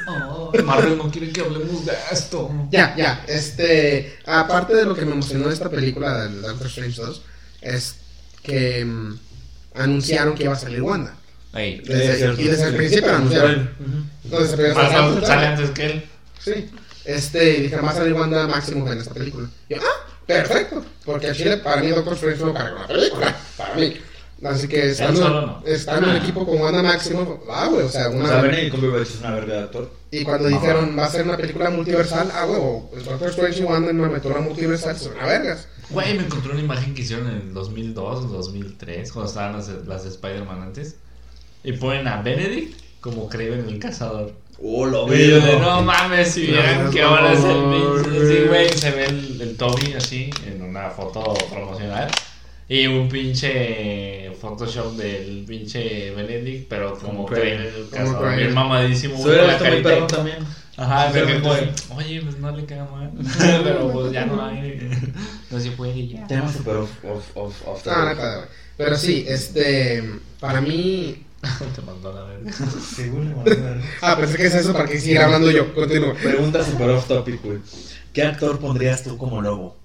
Oh, Marvel no quiere que hablemos de esto. Ya, ya. Este. Aparte de lo que me emocionó de esta película del Doctor Strange 2, es que mm, anunciaron que iba a salir Wanda. Ahí. Desde- y desde el principio lo anunciaron. Entonces, pero Más sale- sale, sale antes que él. Sí. Este, y dijeron, va a salir Wanda Máximo en esta película. Y yo, ah, perfecto. Porque al chile, para mí, Doctor Strange no carga una película. Para mí. Así que estando, no. estando en equipo con Wanda Maximoff, ah, güey, o sea, O una... sea, Benedict Cumberbatch es una verga de actor. Y cuando dijeron va a ser una película multiversal, ah, huevo, pues Doctor Strange y Wanda en una aventura multiversal son una vergas. Güey, me encontré una imagen que hicieron en el 2002 o 2003, cuando estaban las, las de Spider-Man antes. Y ponen a Benedict como Kraven el cazador. Oh, lo Y yo de, veo. no mames, si vieran No, que no, ahora es el no, pinche. Sí, güey. se ve el, el Toby así en una foto promocional. Y un pinche Photoshop del pinche Benedict, pero como. Kraven el. Bien mamadísimo, Se hubiera la visto muy perrón también. Ajá, pero que como, oye, pues no le queda mal. *laughs* pero pues ya no hay. No se puede ya. Tenemos super off, off, off, off the Ah, güey. Pero sí, este, para mí... *laughs* Te mandó la verga. *laughs* Güey, le mandó a ver. Ah, pensé que es eso para que siguiera hablando yo, continúo. Pregunta super off topic, güey. ¿Qué actor pondrías tú como lobo?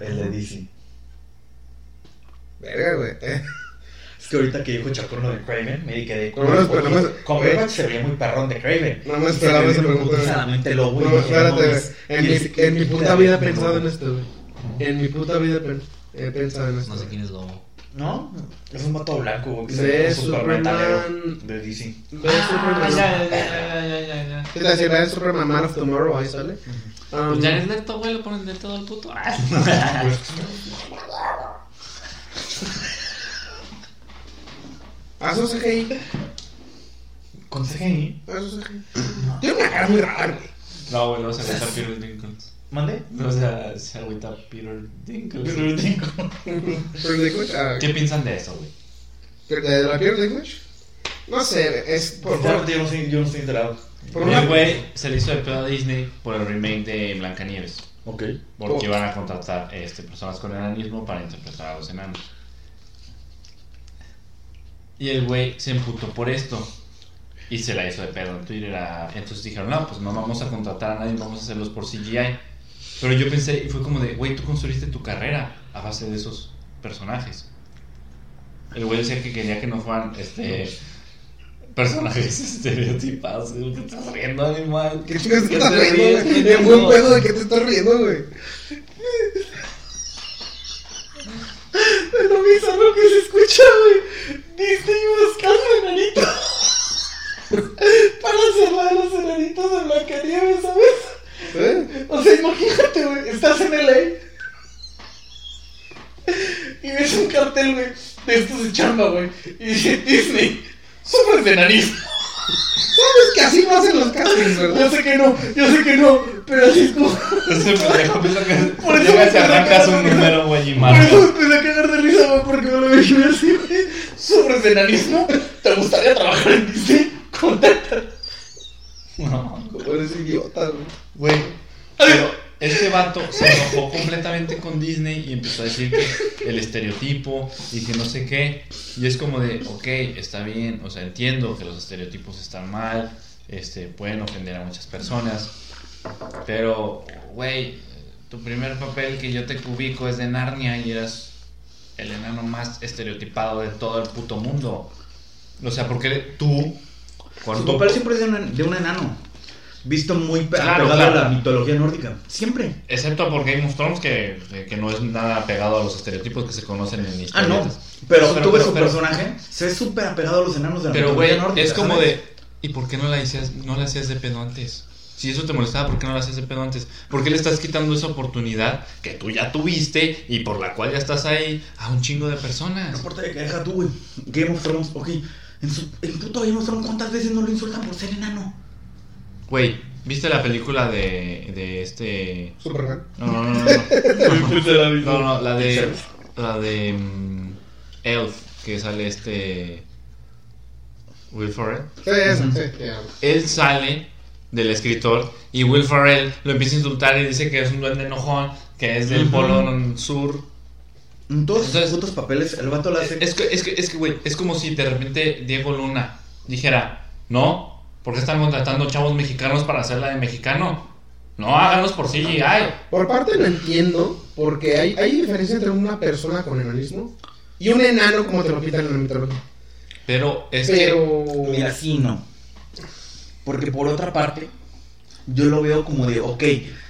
El de DC. Verga, güey. eh. Es que ahorita que dijo Chacón lo de Craven, me quedé No lo esperaba, no me- Cumberbatch se veía muy perrón de Craven. No me esperaba esa pregunta. putizadamente lobo No, espérate, En mi, puta vida he pensado en esto, güey. En mi puta vida he pen- he pensado en esto. No sé quién es Lobo. No, es un vato blanco, güey. De ve Superman. De DC. Ve Superman. Ah, ya, ya, ya, ya, ya, ya. ¿Qué te decía? Ve Superman Man of Tomorrow, ahí sale. Um, Pues ya es Leto, güey, lo ponen de todo el puto. Ah. Haz un CGI. Con CGI. Haz un CGI. Tiene una cara muy rara, güey. No, güey, no se agüita Peter Dinklage. ¿Mande? No, o sea, se agüita Peter Dinklage. Pero Dinklage, ah, ¿Qué piensan de eso, güey? ¿De la Peter Dinklage? No sé, es por, por, Sinceramente, yo no estoy, yo no estoy enterado. por. El güey se le hizo de pedo a Disney por el remake de Blancanieves. Ok. Oh. Porque iban a contratar este, personas con enanismo para interpretar a los enanos. Y el güey se emputó por esto. Y se la hizo de pedo en Twitter. a- Entonces dijeron, no, pues no vamos a contratar a nadie, vamos a hacerlos por CGI. Pero yo pensé, y fue como de, güey, tú construiste tu carrera a base de esos personajes. El güey decía que quería que no fueran este, personajes *laughs* estereotipados. ¿Qué te estás riendo, animal? ¿Qué te ¿Qué estás te riendo, ríes? En buen pedo de qué te estás riendo, güey. Es lo bizarro que se escucha, güey. Disney buscando enanitos. *laughs* Para la de los enanitos de Blancanieves, ¿sabes? ¿Eh? O sea, imagínate, güey. Estás en LA. Y ves un cartel, güey. De estos de chamba, güey. Y dice Disney. Sufres de enanismo. Sabes que así no hacen los castings, Yo ¿verdad? sé que no, yo sé que no. Pero así es como. Pendejo piensa que Por eso llegas y me arrancas un número, güey, y Por eso me empecé a cagar de risa, güey, porque me lo imaginé así, güey. ¿Sufres de enanismo? ¿Te gustaría trabajar en Disney? Contacta. No, Eres idiota, güey. Güey. Pero este vato se enojó completamente con Disney y empezó a decir que el estereotipo y que no sé qué. Y es como de, ok, está bien, o sea, entiendo que los estereotipos están mal, este, pueden ofender a muchas personas. Pero, güey, tu primer papel que yo te ubico es de Narnia y eras el enano más estereotipado de todo el puto mundo. O sea, porque tú, Su cuando papel siempre es de un, de un enano. Visto muy Claro, pegado claro. a la mitología nórdica. Siempre. Excepto por Game of Thrones, que, que no es nada pegado a los estereotipos que se conocen en Ah, historias. no. Pero, Pero- tú ves pero- su pero- personaje, se ve súper apegado a los enanos de la Pero, mitología nórdica. es como ¿sabes? de. ¿Y por qué no la hacías, no la hacías de pedo antes? Si eso te molestaba, ¿por qué no la hacías de pedo antes? ¿Por qué le estás quitando esa oportunidad que tú ya tuviste y por la cual ya estás ahí a un chingo de No personas? importa de que deja tú, güey. Game of Thrones, ok. En, su, en puto Game of Thrones, ¿cuántas veces no lo insultan por ser enano? Güey, ¿viste la película de, de este. Superman. No, no, no, no. No, *laughs* no, no, la de. La de. mm, Elf, que sale este. Will Ferrell. Sí, eso, sí. él sale del escritor y Will Ferrell lo empieza a insultar y dice que es un duende enojón, que es del Ujú. polo sur. Todos Entonces- putos papeles, el vato lo hace. Es que, es que, es que, güey, es como si de repente Diego Luna dijera, no, porque están contratando chavos mexicanos para hacerla de mexicano? No, háganlos por CGI. Por parte lo entiendo, porque hay, hay diferencia entre una persona con enanismo y un enano como te lo pintan en la mitología. Pero es Pero... Mira, sí, no. Porque por otra parte, yo lo veo como de, ok,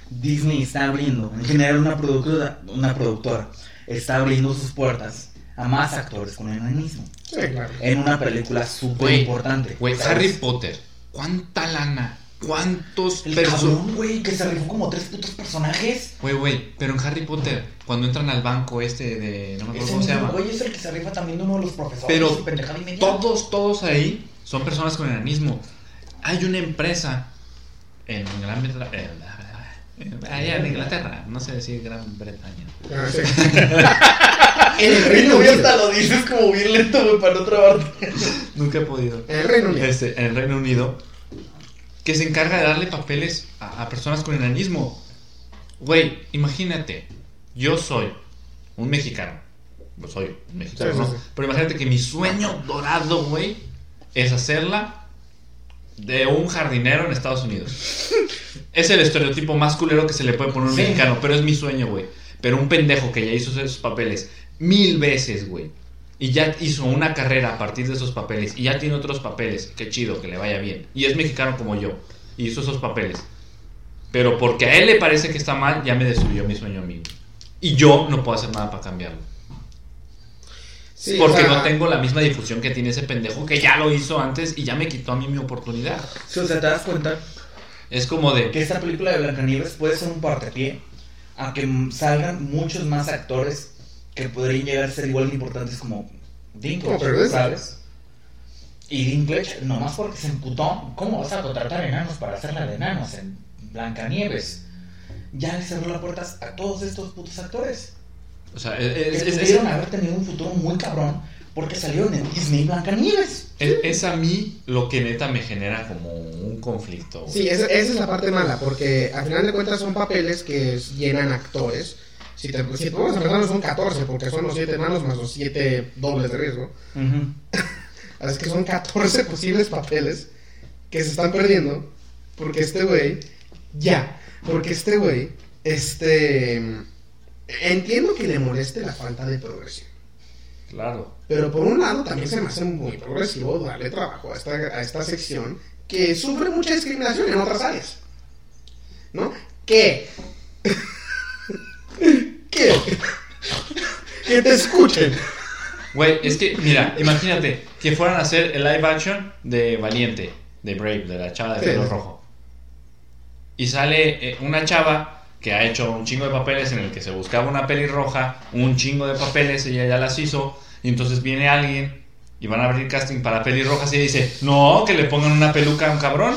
Disney está abriendo, en general una productora, una productora está abriendo sus puertas a más actores con enanismo. Sí, claro. En una película súper importante. Harry Potter. ¿Cuánta lana? ¿Cuántos El personajes? cabrón, güey, que se rifó como tres putos personajes. Güey, güey, pero en Harry Potter, cuando entran al banco este de. No me acuerdo cómo se llama. güey es el que se rifa también de uno de los profesores. Pero y pendejada y media. Todos, todos ahí son personas con enanismo. Hay una empresa en Gran Bretaña. Allá en Inglaterra, no sé decir Gran Bretaña. Ah, *laughs* el Reino Unido. hasta lo dices como bien lento, güey, para no trabarte. Nunca he podido. En el Reino Unido. Este, en el Reino Unido, que se encarga de darle papeles a, a personas con enanismo. Güey, imagínate, yo soy un mexicano. Pues soy un mexicano, Sí, sí, ¿no? Pero imagínate que mi sueño dorado, güey, es hacerla de un jardinero en Estados Unidos. es el estereotipo más culero que se le puede poner a un Sí. mexicano, pero es mi sueño, güey. Pero un pendejo que ya hizo esos papeles mil veces, güey. Y ya hizo una carrera a partir de esos papeles. Y ya tiene otros papeles. Qué chido, que le vaya bien. Y es mexicano como yo. Y hizo esos papeles. Pero porque a él le parece que está mal, ya me destruyó mi sueño amigo. Y yo no puedo hacer nada para cambiarlo. Sí, porque o sea, no tengo la misma difusión que tiene ese pendejo que ya lo hizo antes y ya me quitó a mí mi oportunidad. Sí, o sea, te das cuenta Es como de... que esta película de Blancanieves puede ser un partepié a que salgan muchos más actores que podrían llegar a ser igual de importantes como Dinklage. ¿sabes? Y Dinklage, nomás porque se emputó, ¿cómo vas a contratar enanos para hacerla de enanos en Blancanieves? Ya le cerró las puertas a todos estos putos actores. O sea, es, Que es- es- pudieron haber tenido un futuro muy cabrón porque salieron en Disney Blancanieves. es- es a mí lo que neta me genera como un conflicto. güey. Sí, esa, esa es la parte mala, porque al final de cuentas son papeles que llenan actores. Si te, si pones a pensar, son 14, porque son los 7 manos más los 7 dobles de riesgo. Así que son 14 posibles papeles que se están perdiendo, porque este güey, ya, porque este güey, este, entiendo que le moleste la falta de progresión. Claro. Pero por un lado también se me hace muy progresivo darle trabajo a esta, a esta sección que sufre mucha discriminación en otras áreas. ¿No? ¿Qué? *laughs* ¿Qué? Que te escuchen. Güey, es que, mira, imagínate que fueran a hacer el live action de Valiente, de Brave, de la chava de pelo sí. rojo. Y sale eh, una chava que ha hecho un chingo de papeles en el que se buscaba una pelirroja, un chingo de papeles, ella ya las hizo, y entonces viene alguien y van a abrir casting para pelirrojas y ella dice, no, que le pongan una peluca a un cabrón,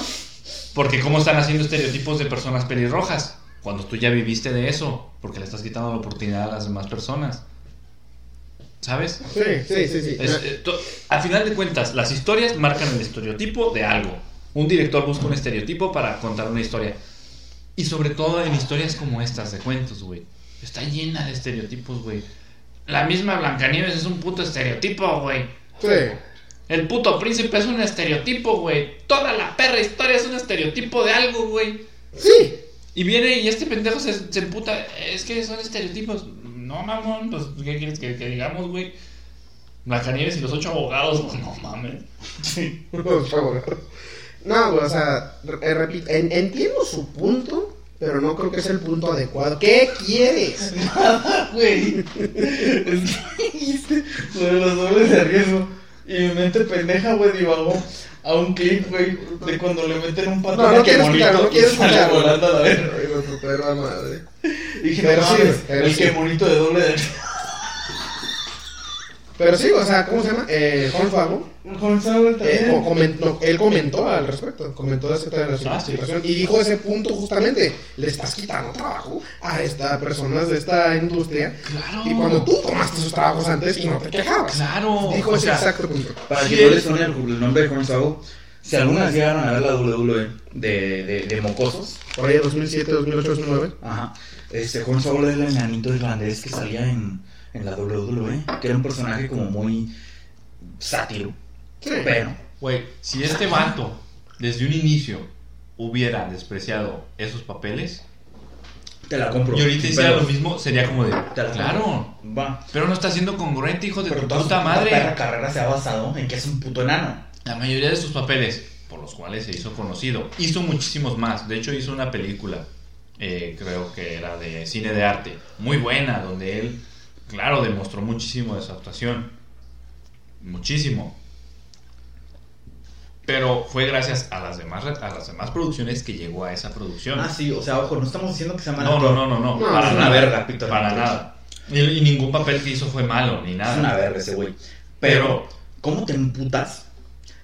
porque cómo están haciendo estereotipos de personas pelirrojas, cuando tú ya viviste de eso, porque le estás quitando la oportunidad a las demás personas. ¿Sabes? Sí, sí, sí, sí. Es- eh, al final de cuentas, las historias marcan el estereotipo de algo. Un director busca un estereotipo para contar una historia. Y sobre todo en historias como estas de cuentos, güey. Está llena de estereotipos, güey. La misma Blancanieves es un puto estereotipo, güey. Sí. El puto príncipe es un estereotipo, güey. Toda la perra historia es un estereotipo de algo, güey. Sí. Y viene y este pendejo se, se emputa. Es que son estereotipos. No, mamón, pues, ¿qué quieres que, que digamos, güey? Blancanieves y los ocho abogados, *laughs* no mames. Por favor. No, güey, o sea, re- repito, en- entiendo su punto, pero no creo que es el punto adecuado. ¿Qué quieres? *laughs* Güey. Es que dijiste lo de los dobles de riesgo. Y mi mente pendeja, güey, divagó a un clip, güey, de cuando le meten un pato No, no que no quiero sale escucharlo. volando a la verga. Güey. Dije, no sí, el sí. que monito de doble de Pero sí, o sea, ¿cómo se llama? Eh, Juan Fago. Juan eh, también. o comentó, él comentó al respecto, comentó acerca de la Ah, sí. situación y dijo ese punto justamente, le estás quitando trabajo a estas personas de esta industria Claro. y cuando tú tomaste esos trabajos antes y no te quejabas. Claro. Dijo o ese sea, exacto punto. Para Sí, que no les suene el, nombre de Juan Saúl, si algunas llegaron a ver la WWE de, de, de mocosos, Por ahí 2007, 2008, 2009. Ajá. Este, Juan Saúl era el enanito irlandés que salía en, en la WWE, que era un personaje como muy sátiro, Sí. pero Güey, si este vato desde un inicio hubiera despreciado esos papeles te la compro. y ahorita hiciera lo mismo, sería como de, Te la compro. claro. Va. Pero no está siendo congruente, hijo de Pero tu toda puta madre. carrera se ha basado en que es un puto enano. La mayoría de sus papeles, por los cuales se hizo conocido, hizo muchísimos más. De hecho, hizo una película, eh, creo que era de cine de arte, muy buena, donde él claro, demostró muchísimo de su actuación. Muchísimo. Pero fue gracias a las demás, a las demás producciones que llegó a esa producción. Ah, sí, o sea, ojo, no estamos diciendo que sea mal no, no, no, no, no, No, para es una nada. verga, Peter Para Dinklage. nada. Y, y ningún papel que hizo fue malo, ni nada. Es una verga ese güey. Pero, ¿cómo te emputas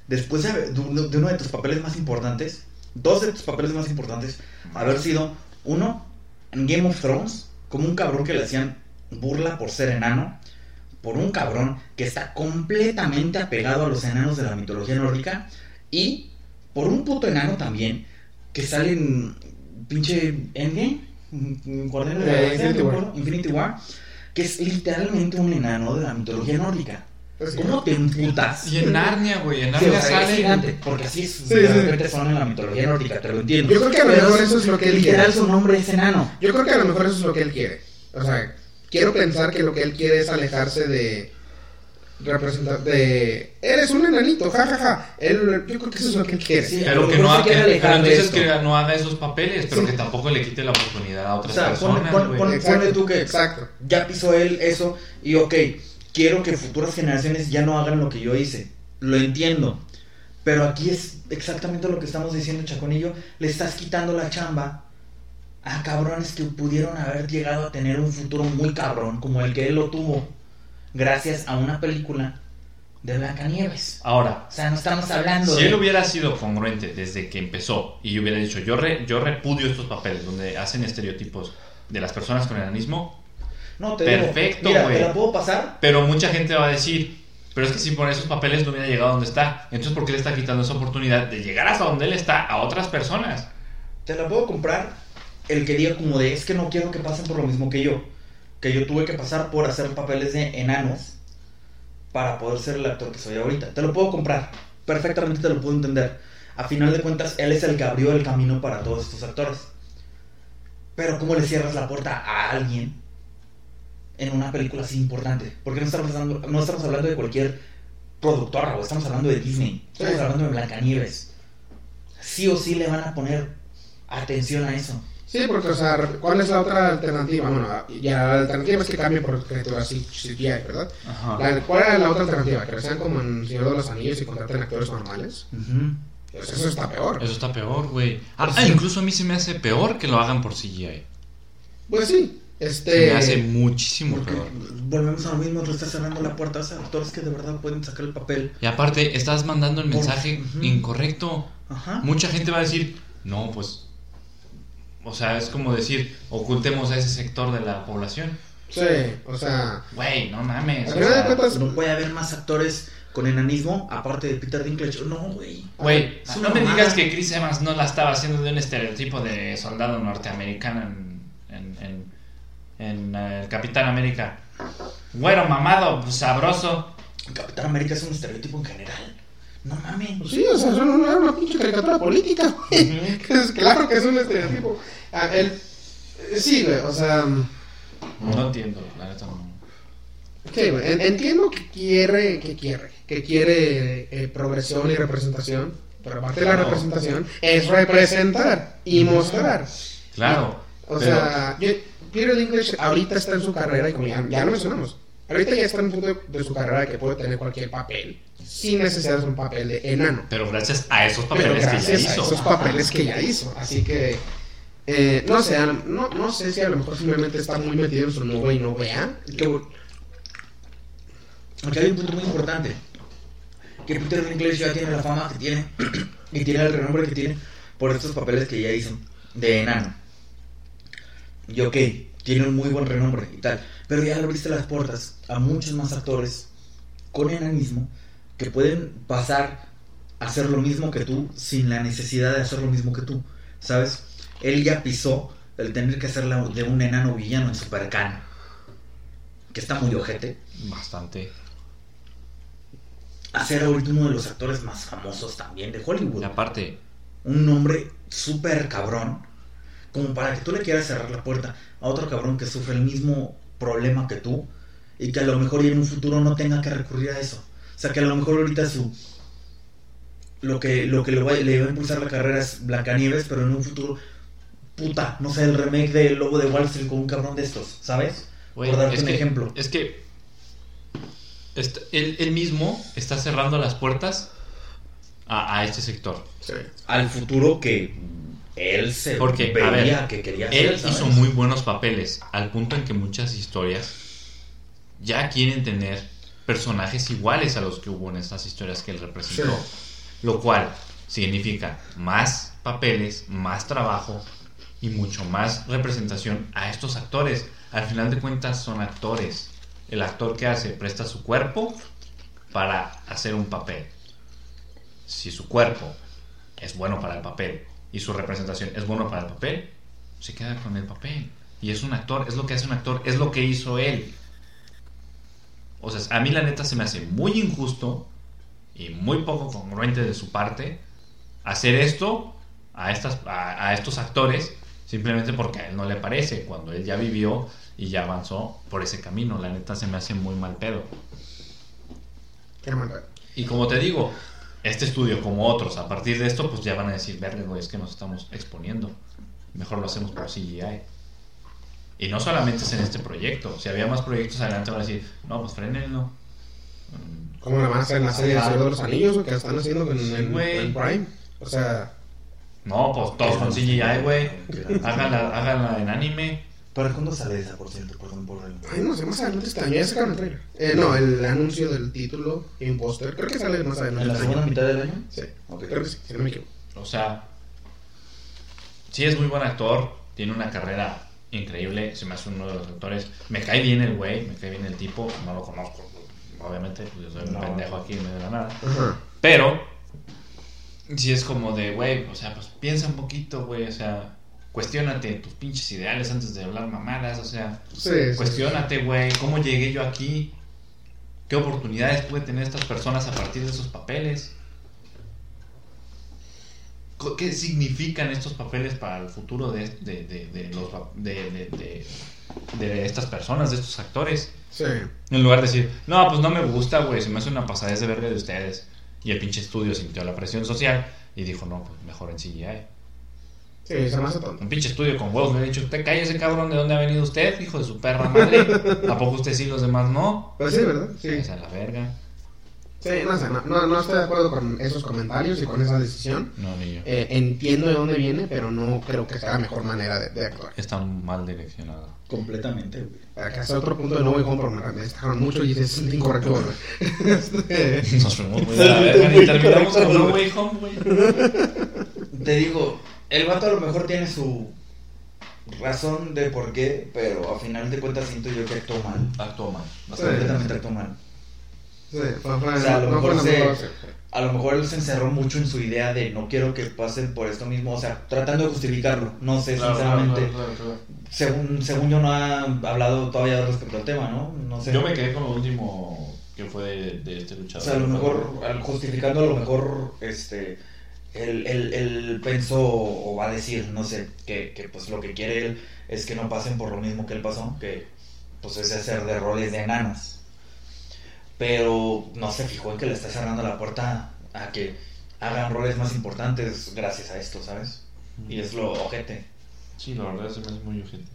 después de, de uno de tus papeles más importantes? Dos de tus papeles más importantes. Haber sido, uno, en Game of Thrones, como un cabrón que le hacían burla por ser enano. Por un cabrón que está completamente apegado a los enanos de la mitología nórdica. Y por un puto enano también que sale en pinche Endgame. en Guardianes de la Eh, Galaxia, Infinity War. acuerdo, Infinity War. Que es literalmente un enano de la mitología nórdica. Pues. ¿Cómo te emputas? Y en Narnia, güey, en Sí, Narnia o sea, es sale. gigante, porque así es, sí. de repente son en la mitología nórdica, te lo entiendo. Yo creo que a lo mejor eso es lo que él Literal, quiere. su nombre es enano. Yo creo que a lo mejor eso es lo que él quiere. O sea, quiero pensar que lo que él quiere es alejarse de representar de eres un enanito, jajaja. Él, yo creo que eso es lo que él quiere. Sí. a Pero que no quiere pero entonces esto. que no haga esos papeles, pero Sí. que tampoco le quite la oportunidad a O otras sea, pon- personas, pon- pon- Exacto. ponle tú que Exacto. ya pisó él eso y ok, quiero que futuras generaciones ya no hagan lo que yo hice. Lo entiendo. Pero aquí es exactamente lo que estamos diciendo, Chaconillo. Le estás quitando la chamba a cabrones que pudieron haber llegado a tener un futuro muy cabrón, como el que él lo tuvo, gracias a una película de Blancanieves. Ahora, O sea, no estamos hablando si de... él hubiera sido congruente desde que empezó y hubiera dicho, yo, re- yo repudio estos papeles donde hacen estereotipos de las personas con enanismo, No, te Perfecto, digo, mira, te la puedo pasar. pero mucha gente va a decir, pero es que si por esos papeles no hubiera llegado a donde está, entonces ¿por qué le está quitando esa oportunidad de llegar hasta donde él está a otras personas? Te la puedo comprar el que diga como de es que no quiero que pasen por lo mismo que yo. Que yo tuve que pasar por hacer papeles de enanos para poder ser el actor que soy ahorita. Te lo puedo comprar. Perfectamente te lo puedo entender. A final de cuentas, él es el que abrió el camino para todos estos actores. Pero ¿cómo le cierras la puerta a alguien en una película así importante? Porque no estamos hablando, no estamos hablando de cualquier productora, o estamos hablando de Disney. Estamos hablando de Blancanieves. Sí o sí le van a poner atención a eso. Sí, porque, o sea, ¿cuál es la otra alternativa? Bueno, ya la alternativa es que cambien por criaturas CGI, ¿verdad? La- ¿Cuál era la otra alternativa? Que lo sean como en Señor de los Anillos y contraten actores normales. Pues eso está peor. Eso está peor, güey. Ah, Pues sí. incluso a mí se me hace peor que lo hagan por CGI. Pues sí, Se este... me hace muchísimo Porque peor. volvemos a lo mismo, le estás cerrando la puerta a esos actores que de verdad pueden sacar el papel. Y aparte, estás mandando el Por- mensaje incorrecto. Ajá. Mucha gente va a decir, no, pues. O sea, es como decir, ocultemos a ese sector de la población. Sí, o sea... Güey, no mames. O sea, cuentas, No puede haber más actores con enanismo aparte de Peter Dinklage. No, güey. Güey, no me digas que Chris Evans no la estaba haciendo de un estereotipo de soldado norteamericano en, en, en, en, eh, el Capitán América. Güero, mamado, sabroso. Capitán América es un estereotipo en general. No mames. Pues sí, o sea, eso no era una pinche caricatura política, güey. *laughs* Es claro que es un estereotipo. Ah, él... eh, Sí, güey, o sea... No entiendo, la neta no. Sí, güey, en- entiendo que quiere, que quiere, que quiere eh, progresión y representación, pero aparte de la Claro. representación es representar y mostrar. Claro. O pero- sea, yo, Peter Dinklage ahorita está en su carrera y como ya, ya lo mencionamos, ahorita ya está en un punto de, de su carrera que puede tener cualquier papel sin necesidad de un papel de enano. Pero gracias a esos Pero papeles que ya gracias a hizo. esos papeles que ya hizo. Así que, eh, no sé, a lo- no, no sé si a lo mejor simplemente está muy metido en su nube y no vea. Que, Aquí hay un punto muy importante. Que Peter Dinklage ya tiene la fama que tiene *clears throat* y tiene el renombre que tiene por estos papeles que ya hizo de enano. Y ok, tiene un muy buen renombre y tal. Pero ya le abriste las puertas a muchos más actores con enanismo que pueden pasar a hacer lo mismo que tú sin la necesidad de hacer lo mismo que tú. ¿Sabes? Él ya pisó el tener que hacer la- de un enano villano en Supercan. Que está muy ojete Bastante. a ser ahorita uno de los actores más famosos también de Hollywood. Y aparte, Un nombre súper cabrón, como para que tú le quieras cerrar la puerta a otro cabrón que sufre el mismo problema que tú y que a lo mejor y en un futuro no tenga que recurrir a eso. O sea, que a lo mejor ahorita su... Lo que, lo que le, va, le va a impulsar la carrera es Blancanieves, pero en un futuro, puta, no sé, el remake de Lobo de Wall Street con un cabrón de estos, ¿sabes? Por darte es un que- ejemplo. Es que est- él, él mismo está cerrando las puertas a, a este sector. Sí. Al futuro que él se Porque, a veía ver, que quería Él hacer, ¿sabes? hizo muy buenos papeles, al punto en que muchas historias ya quieren tener personajes iguales a los que hubo en estas historias que él representó. Sí. Lo cual significa más papeles, más trabajo y mucho más representación a estos actores. Al final de cuentas son actores. El actor que hace presta su cuerpo para hacer un papel. Si su cuerpo es bueno para el papel y su representación es bueno para el papel, se queda con el papel. Y es un actor, es lo que hace un actor, es lo que hizo él. O sea, a mí la neta se me hace muy injusto y muy poco congruente de su parte hacer esto a, estas, a, a estos actores simplemente porque a él no le parece, cuando él ya vivió y ya avanzó por ese camino. La neta se me hace muy mal pedo. Qué mal pedo. Y como te digo, este estudio, como otros, a partir de esto, pues ya van a decir, verga, güey, es que nos estamos exponiendo. Mejor lo hacemos por CGI. Y no solamente es en este proyecto. Si había más proyectos adelante, van a decir, no, pues frenenlo. Mm, ¿Cómo le van a hacer en la serie de Señor de los Anillos o que están haciendo en, en- güey. en Prime? O sea, No, pues todos con CGI, güey. *laughs* Háganla, háganla en anime. ¿Para cuándo sale esa, por cierto? Perdón por el... ay, no sé, más adelante año. Ya sacaron el trailer. Eh, no, el anuncio del título póster. Creo que sale más adelante. ¿En la segunda año. mitad del año? Sí, Ok. creo que sí, si no me equivoco. O sea, sí es muy buen actor, tiene una carrera increíble, se me hace uno de los actores. Me cae bien el güey, me cae bien el tipo, no lo conozco, obviamente, pues yo soy un No. pendejo aquí en medio de la nada. Pero, sí es como de, güey, o sea, pues piensa un poquito, güey, o sea, cuestiónate tus pinches ideales antes de hablar mamadas, o sea, Sí, sí. cuestiónate, güey, ¿cómo llegué yo aquí? ¿Qué oportunidades puede tener estas personas a partir de esos papeles? ¿Qué significan estos papeles para el futuro de, de, de, de los, de, estas personas, de estos actores? Sí. En lugar de decir, no, pues no me gusta, güey, se me hace una pasadez de verga de ustedes. Y el pinche estudio sintió la presión social y dijo, no, pues mejor en CGI. Sí, se me hace tonto. Un pinche estudio con huevos me ha dicho, usted cállese cabrón, ¿de dónde ha venido usted? Hijo de su perra madre. ¿A poco usted sí, los demás no? Pues sí, ¿verdad? Sí. Es la verga. Sí, no sé, no, no, no estoy de acuerdo con esos comentarios y con esa decisión. No, ni yo. Eh, entiendo de dónde viene, pero no creo que sea la mejor manera de, de actuar. Está mal direccionado. Completamente, güey. Que hasta otro punto de No Way Home, pero me, me destacaron mucho y es incorrecto. güey. Este, *laughs* Nos fuimos muy de la verga y terminamos con No Way Home, güey. Te digo, el vato a lo mejor tiene su razón de por qué, pero a final de cuentas siento yo que actuó mal. Actuó mal. Sí. Completamente actuó mal. sí, fue, fue, O sea, a lo no mejor se- mejor. A lo mejor él se encerró mucho en su idea de no quiero que pasen por esto mismo, o sea, tratando de justificarlo. No sé, sinceramente. Según, según yo no ha hablado todavía respecto al tema, ¿no? No sé. Yo me quedé con lo último que fue de, de este O luchador. sea, a lo mejor, al justificando, a lo mejor, este, él, él, él pensó o va a decir, no sé, que, que pues lo que quiere él es que no pasen por lo mismo que él pasó, que pues es hacer de roles de enanos. Pero no se fijó en que le está cerrando la puerta a que hagan roles más importantes gracias a esto, ¿sabes? Y es lo ojete. Sí, la verdad se me hace muy urgente.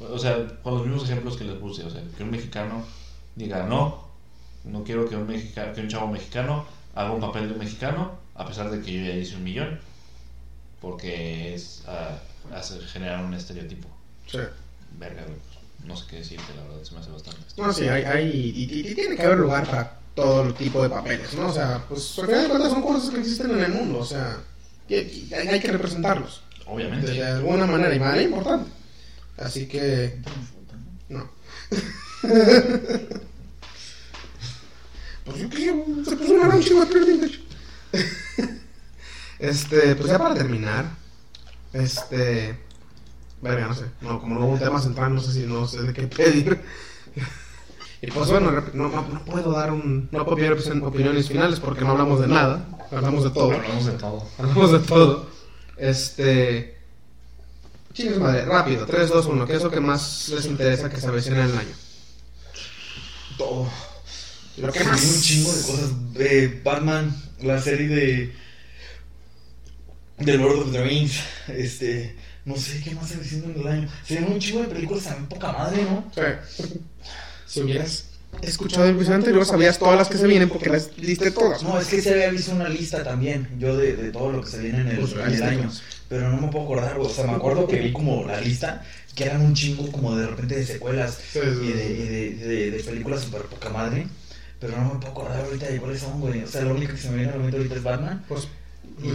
O sea, con los mismos ejemplos que les puse, o sea, que un mexicano diga, no, no quiero que un, mexica- que un chavo mexicano haga un papel de un mexicano, a pesar de que yo ya hice un millón, porque es hace, generar un estereotipo. Sí. Verga, güey, pues, no sé qué decirte, la verdad, se me hace bastante. No, sí, hay, hay y, y- y tiene que haber lugar para todo tipo de papeles, ¿no? O sea, pues al final de cuentas son cosas que existen en el mundo, o sea, y, y hay, que representarlos Obviamente. de alguna manera y manera importante. Así que, no. *laughs* pues yo qué, se puso una gran chingo de. *laughs* Este, pues ya para terminar, este, verga, no sé, no, como no hubo un tema central, no sé si no sé de qué pedir. *laughs* Y pues bueno, no, no, no puedo dar un, no puedo pedir opin- opiniones finales porque no hablamos de nada, hablamos de todo. Hablamos de todo. Hablamos de todo. Este. Chingues madre, rápido, 3, 2, 1. ¿Qué es lo que más les interesa que se avecina en el año? Todo. Lo que más. un chingo de cosas. Eh, Batman, la serie de. De Lord of the Rings. Este. No sé qué más se diciendo en el año. Se ven un chivo de películas también poca madre, ¿no? Sí. Si hubieras escuchado el episodio anterior, sabías todas las que se vienen porque las diste todas. No, es que se había visto una lista también, yo de, de todo lo que se viene en el, en el año. Pero no me puedo acordar. O sea, me acuerdo que vi como la lista, que eran un chingo como de repente de secuelas Sí, sí, y de, y de, de, de películas super poca madre. Pero no me puedo acordar ahorita de cuáles son, güey. O sea, lo único que se me viene a la mente ahorita es Batman Pues, y,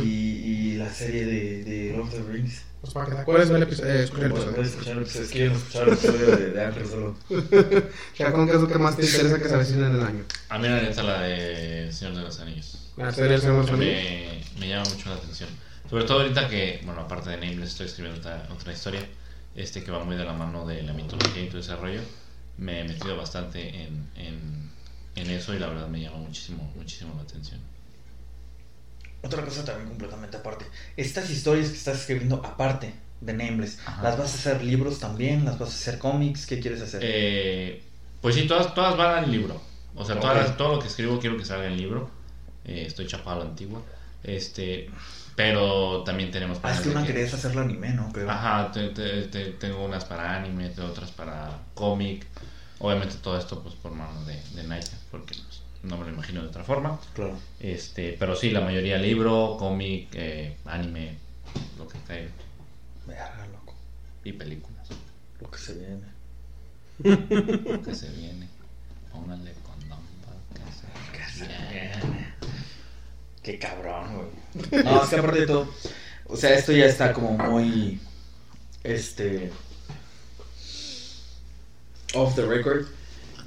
y la serie de, de Lord of the Rings. pues para que te acuerdes, ve el episodio, eh, escucha el episodio. puedes escuchar el episodio. Es que yo no escuchaba el episodio de, de Ángel solo. *laughs* Ya con qué es lo que más te interesa que se avecina en el año. A mí la neta la de Señor de los Anillos. La serie del Señor de los Anillos. Me, me llama mucho la atención. Sobre todo ahorita que, bueno, aparte de Nameless estoy escribiendo otra, otra historia, este que va muy de la mano de la mitología y todo ese rollo. Me he metido bastante en, en, en eso y la verdad me llama muchísimo, muchísimo la atención. Otra cosa también completamente aparte. Estas historias que estás escribiendo aparte de Nameless, Ajá. ¿las vas a hacer libros también? ¿Las vas a hacer cómics? ¿Qué quieres hacer? Eh, pues sí, todas, todas van al libro. O sea, todas Ok. las- todo lo que escribo quiero que salga en libro. Eh, estoy chapado a la antigua. Este, pero también tenemos ah, es que una querías hacerla anime, ¿no? Creo. Ajá, te- te- te- tengo unas para anime, otras para cómic. Obviamente todo esto pues por mano de, de Nike, porque no me lo imagino de otra forma. Claro. Este, pero sí, la mayoría libro, cómic, eh, anime, lo que caiga, Verga, loco. y películas, Lo que se viene. lo que se viene. Pónganle condón para que se viene. Qué cabrón, güey. No, es que aparte de todo, o sea, esto ya está como muy, este, off the record.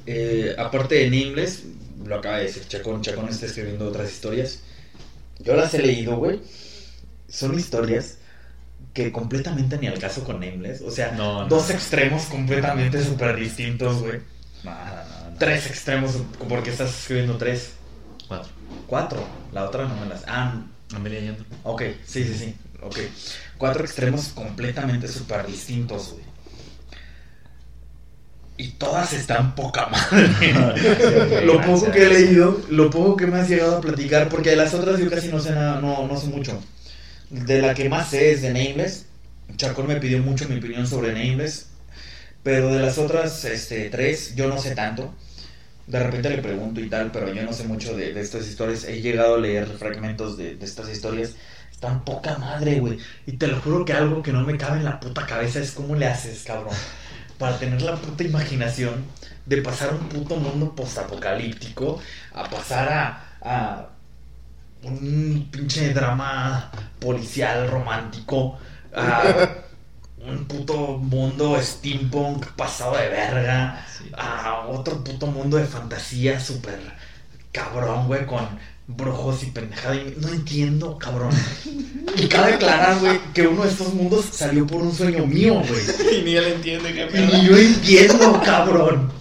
Eh, aparte de Nameless, lo acaba de decir Chacón, Chacón está escribiendo otras historias. Yo las he leído, güey. Son historias que completamente ni al caso con Nameless. O sea, No, no. dos extremos completamente súper distintos, güey. Nada. Tres extremos, porque estás escribiendo tres. Cuatro. Cuatro. La otra no me las. Ah, Amelia Yendo. ok, sí, sí, sí. Ok. Cuatro extremos completamente súper distintos, güey. Y todas están poca madre. *laughs* lo poco que he leído, lo poco que me has llegado a platicar, porque de las otras yo casi no sé nada, no, no sé mucho. De la que más sé es de Nameless. Chacón me pidió mucho mi opinión sobre Nameless. Pero de las otras este, tres, yo no sé tanto. De repente le pregunto y tal, pero yo no sé mucho de, de estas historias. He llegado a leer fragmentos de, de estas historias. Están poca madre, güey. Y te lo juro que algo que no me cabe en la puta cabeza es cómo le haces, cabrón. Para tener la puta imaginación de pasar un puto mundo postapocalíptico a pasar a, a un pinche drama policial romántico a un puto mundo steampunk pasado de verga Sí. a otro puto mundo de fantasía súper cabrón, güey, con brujos y pendejada. y No entiendo, cabrón. Y cabe aclarar, güey, que uno de estos mundos salió por un sueño mío, güey. *laughs* Y ni él entiende qué Y ni yo entiendo, cabrón.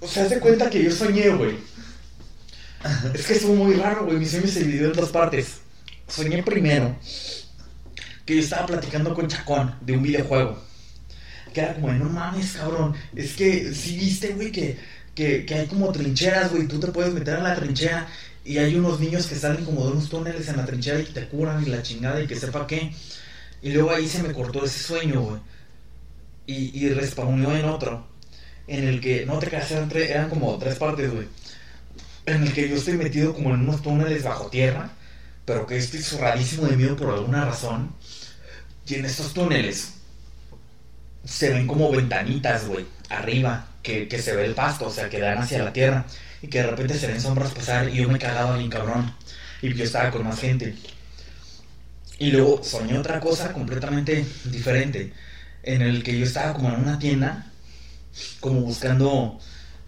O sea, haz de cuenta que yo soñé, güey. Es que estuvo muy raro, güey. Mi sueño se dividió en dos partes. Soñé primero que yo estaba platicando con Chacón de un videojuego. Que era como, no mames, cabrón. Es que sí viste, güey, que, que, que hay como trincheras, güey. Tú te puedes meter en la trinchera y hay unos niños que salen como de unos túneles en la trinchera y te curan y la chingada y que sepa qué. Y luego ahí se me cortó ese sueño, güey. Y, y en otro. En el que, no te creas, eran, eran como tres partes, güey. En el que yo estoy metido como en unos túneles bajo tierra. Pero que estoy zurradísimo de miedo por alguna razón. Y en estos túneles se ven como ventanitas, güey, arriba, que, que se ve el pasto, o sea, que dan hacia la tierra. Y que de repente se ven sombras pasar y yo me cagaba bien cabrón. Y yo estaba con más gente. Y luego soñé otra cosa completamente diferente. En el que yo estaba como en una tienda, como buscando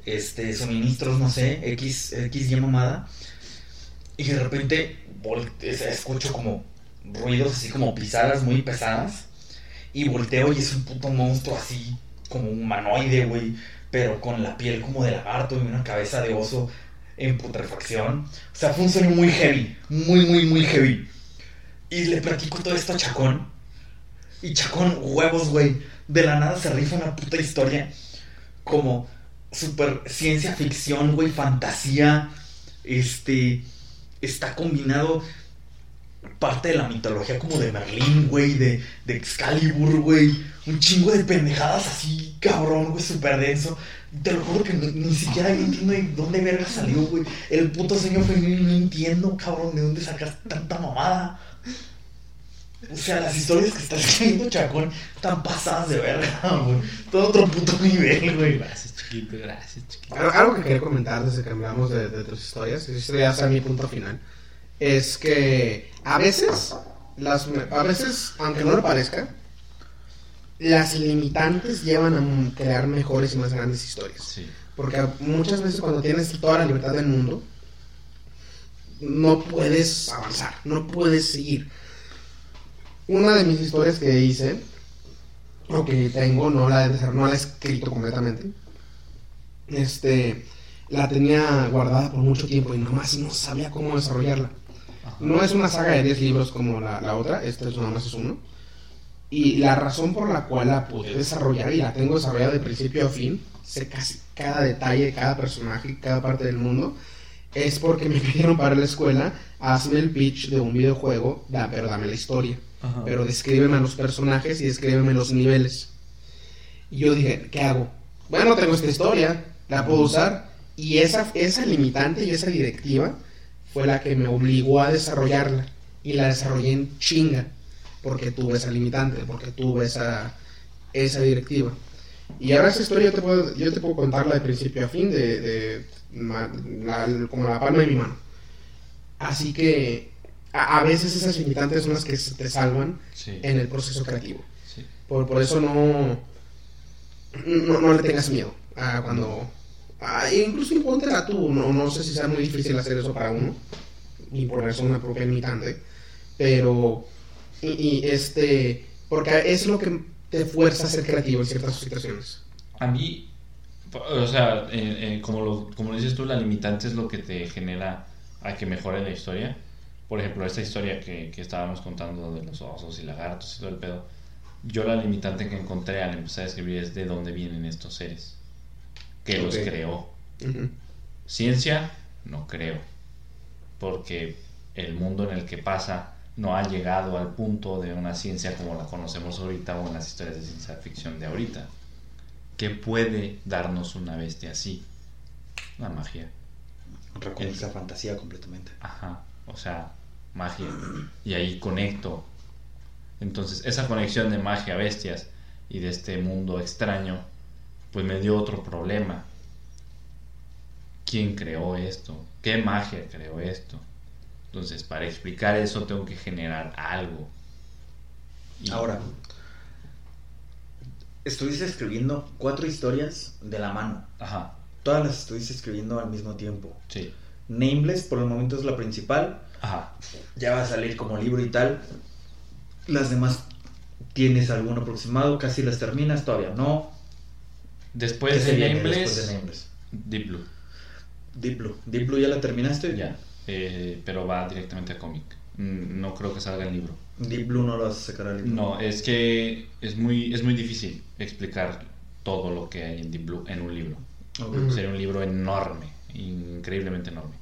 este suministros, no sé, X, X y mamada. Y de repente escucho como ruidos así como pisadas muy pesadas. Y volteo y es un puto monstruo así, como humanoide, güey. Pero con la piel como de lagarto y una cabeza de oso en putrefacción. O sea, fue un sueño muy heavy. Muy, muy, muy heavy. Y le platico todo esto a Chacón. Y Chacón, huevos, güey. De la nada se rifa una puta historia. Como super ciencia ficción, güey, fantasía. Este. Está combinado parte de la mitología como de Merlín, güey, de, de Excalibur, güey. Un chingo de pendejadas así, cabrón, güey, súper denso. Te lo juro que ni, ni siquiera yo entiendo de dónde verga salió, güey. El puto señor femenino no entiendo, cabrón, de dónde sacas tanta mamada. O sea, las historias que está escribiendo Chacón están pasadas de verga, güey. Todo otro puto nivel, güey. Gracias, chiquito, gracias, chiquito. Algo, algo que quería comentar desde que hablamos de, de tus historias, y esto ya es mi punto final, es que a veces, las, a veces, aunque no lo parezca, las limitantes llevan a crear mejores y más grandes historias. Sí. Porque muchas veces cuando tienes toda la libertad del mundo, no puedes avanzar, no puedes seguir. Una de mis historias que hice, o que tengo, no la, he- no la he escrito completamente, este, la tenía guardada por mucho tiempo y nomás no sabía cómo desarrollarla. No es una saga de 10 libros como la, la otra, esta es nada más es uno. Y la razón por la cual la pude desarrollar y la tengo desarrollada de principio a fin, sé casi cada detalle de cada personaje, cada parte del mundo, es porque me *laughs* pidieron para la escuela, hazme el pitch de un videojuego, da, pero dame la historia. Ajá. Pero descríbeme a los personajes y descríbeme los niveles. Y yo dije, ¿qué hago? Bueno, tengo esta historia, la puedo usar. Y esa, esa limitante y esa directiva fue la que me obligó a desarrollarla. Y la desarrollé en chinga. Porque tuve esa limitante, porque tuve esa, esa directiva. Y ahora esa historia yo te puedo, yo te puedo contarla de principio a fin, de, de ma- la- como la palma de mi mano. Así que a, a veces esas limitantes son las que se te salvan Sí. en el proceso creativo. sí. Por, por eso no, no, no le tengas miedo a cuando... a- incluso impóntela tú, no, no sé si sea muy difícil hacer eso para uno, imponerse una propia limitante, pero... Y, y, este... Porque es lo que te fuerza a ser creativo en ciertas situaciones. A mí, o sea, eh, eh, como, lo, como dices tú, la limitante es lo que te genera a que mejore la historia. Por ejemplo, esta historia que, que estábamos contando de los osos y lagartos y todo el pedo. Yo la limitante que encontré al empezar a escribir es de dónde vienen estos seres. Que los creó. Ciencia, no creo. Porque el mundo en el que pasa no ha llegado al punto de una ciencia como la conocemos ahorita o en las historias de ciencia ficción de ahorita. ¿Qué puede darnos una bestia así? La magia. Reconozca fantasía completamente. Ajá. O sea, magia. Y ahí conecto. Entonces, esa conexión de magia, bestias y de este mundo extraño, pues me dio otro problema. ¿Quién creó esto? ¿Qué magia creó esto? Entonces, para explicar eso tengo que generar algo. Y- Ahora, estuviste escribiendo cuatro historias de la mano. Ajá, Todas las estuviste escribiendo al mismo tiempo. sí. Nameless por el momento es la principal. Ajá. Ya va a salir como libro y tal. Las demás, ¿tienes algún aproximado? ¿Casi las terminas? Todavía no. Después ¿Qué se de Nameless, después de? Deep Blue. Deep Blue. Deep Blue ya la terminaste. Ya. Eh, pero va directamente a cómic. Mm, No creo que salga el libro. Deep Blue no lo vas a sacar al libro. No, es que es muy, es muy difícil explicar todo lo que hay en Deep Blue en un libro. Ok. Ujú. Sería un libro enorme, increíblemente enorme.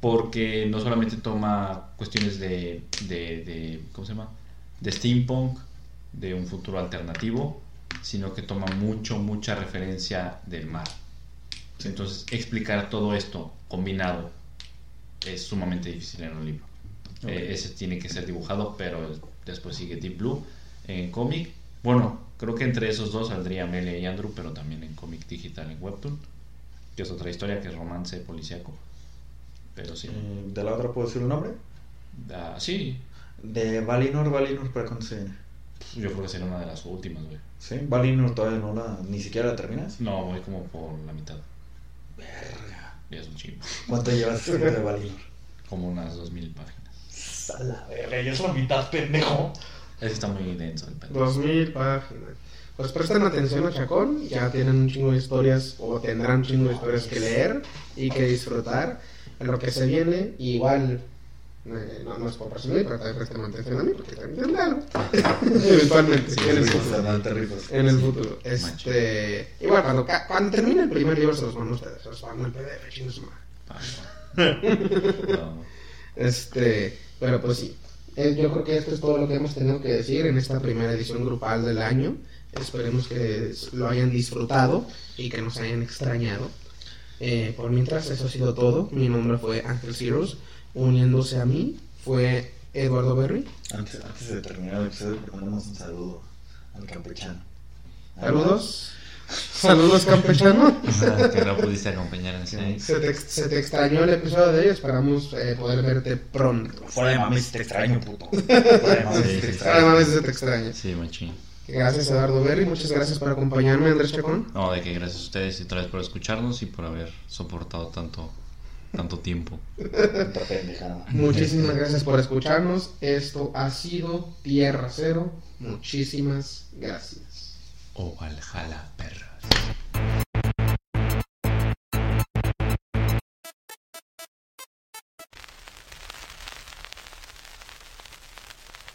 Porque no solamente toma cuestiones de, de, de- ¿cómo se llama? De steampunk, de un futuro alternativo, sino que toma mucho, mucha referencia del mar. Entonces, explicar todo esto combinado es sumamente difícil en un libro. Eh, ese tiene que ser dibujado, pero después sigue Deep Blue en cómic. Bueno, creo que entre esos dos saldría Amelia y Andrew, pero también en cómic digital en Webtoon, que es otra historia que es romance policíaco. Pero sí. Eh, ¿De la otra puedo decir el nombre? Ah, sí, De Valinor. Valinor, ¿para cuándo se viene? yo creo que sería una de las últimas, güey. ¿Sí? Valinor todavía no la... Ni siquiera la terminas. No, voy como por la mitad. Verga. Ya es un chingo. ¿Cuánto llevas de Valinor? Como unas 2000 páginas. A la verga, ya es la mitad, pendejo. Ese está muy denso el. Dos mil páginas. Pues presten atención a Chacón, ya tienen un chingo de historias o tendrán un chingo de historias que leer y que disfrutar en lo que se viene. Igual, eh, no, no es por presumir, pero también presten atención a mí porque también tendré algo. *laughs* Eventualmente, en el futuro. En el futuro. Este, igual, cuando, ca- cuando termine el primer libro se los mando a ustedes, se los mando en PDF. Ah, no. *laughs* Este, pero pues sí. eh, yo creo que esto es todo lo que hemos tenido que decir en esta primera edición grupal del año. Esperemos que lo hayan disfrutado y que nos hayan extrañado. Eh, por mientras, eso ha sido todo. Mi nombre fue Ángel Zeros. Uniéndose a mí fue Eduardo Berry. Antes, antes de terminar el episodio, mandamos un saludo al campechano. Saludos. Saludos, campechano. que no pudiste acompañar en ese. Se te, se te extrañó el episodio de hoy. Esperamos eh, poder verte pronto. Fuera de mames, te extraño, puto. *laughs* Fuera de mames, Sí, te sí, te extraña. Sí, machín. Gracias, Eduardo Berry. Muchas gracias por acompañarme, Andrés Chacón. No, de que gracias a ustedes y otra vez por escucharnos y por haber soportado tanto, tanto tiempo. Muchísimas gracias por escucharnos. Esto ha sido Tierra Cero. Muchísimas gracias. O Valhalla, perras.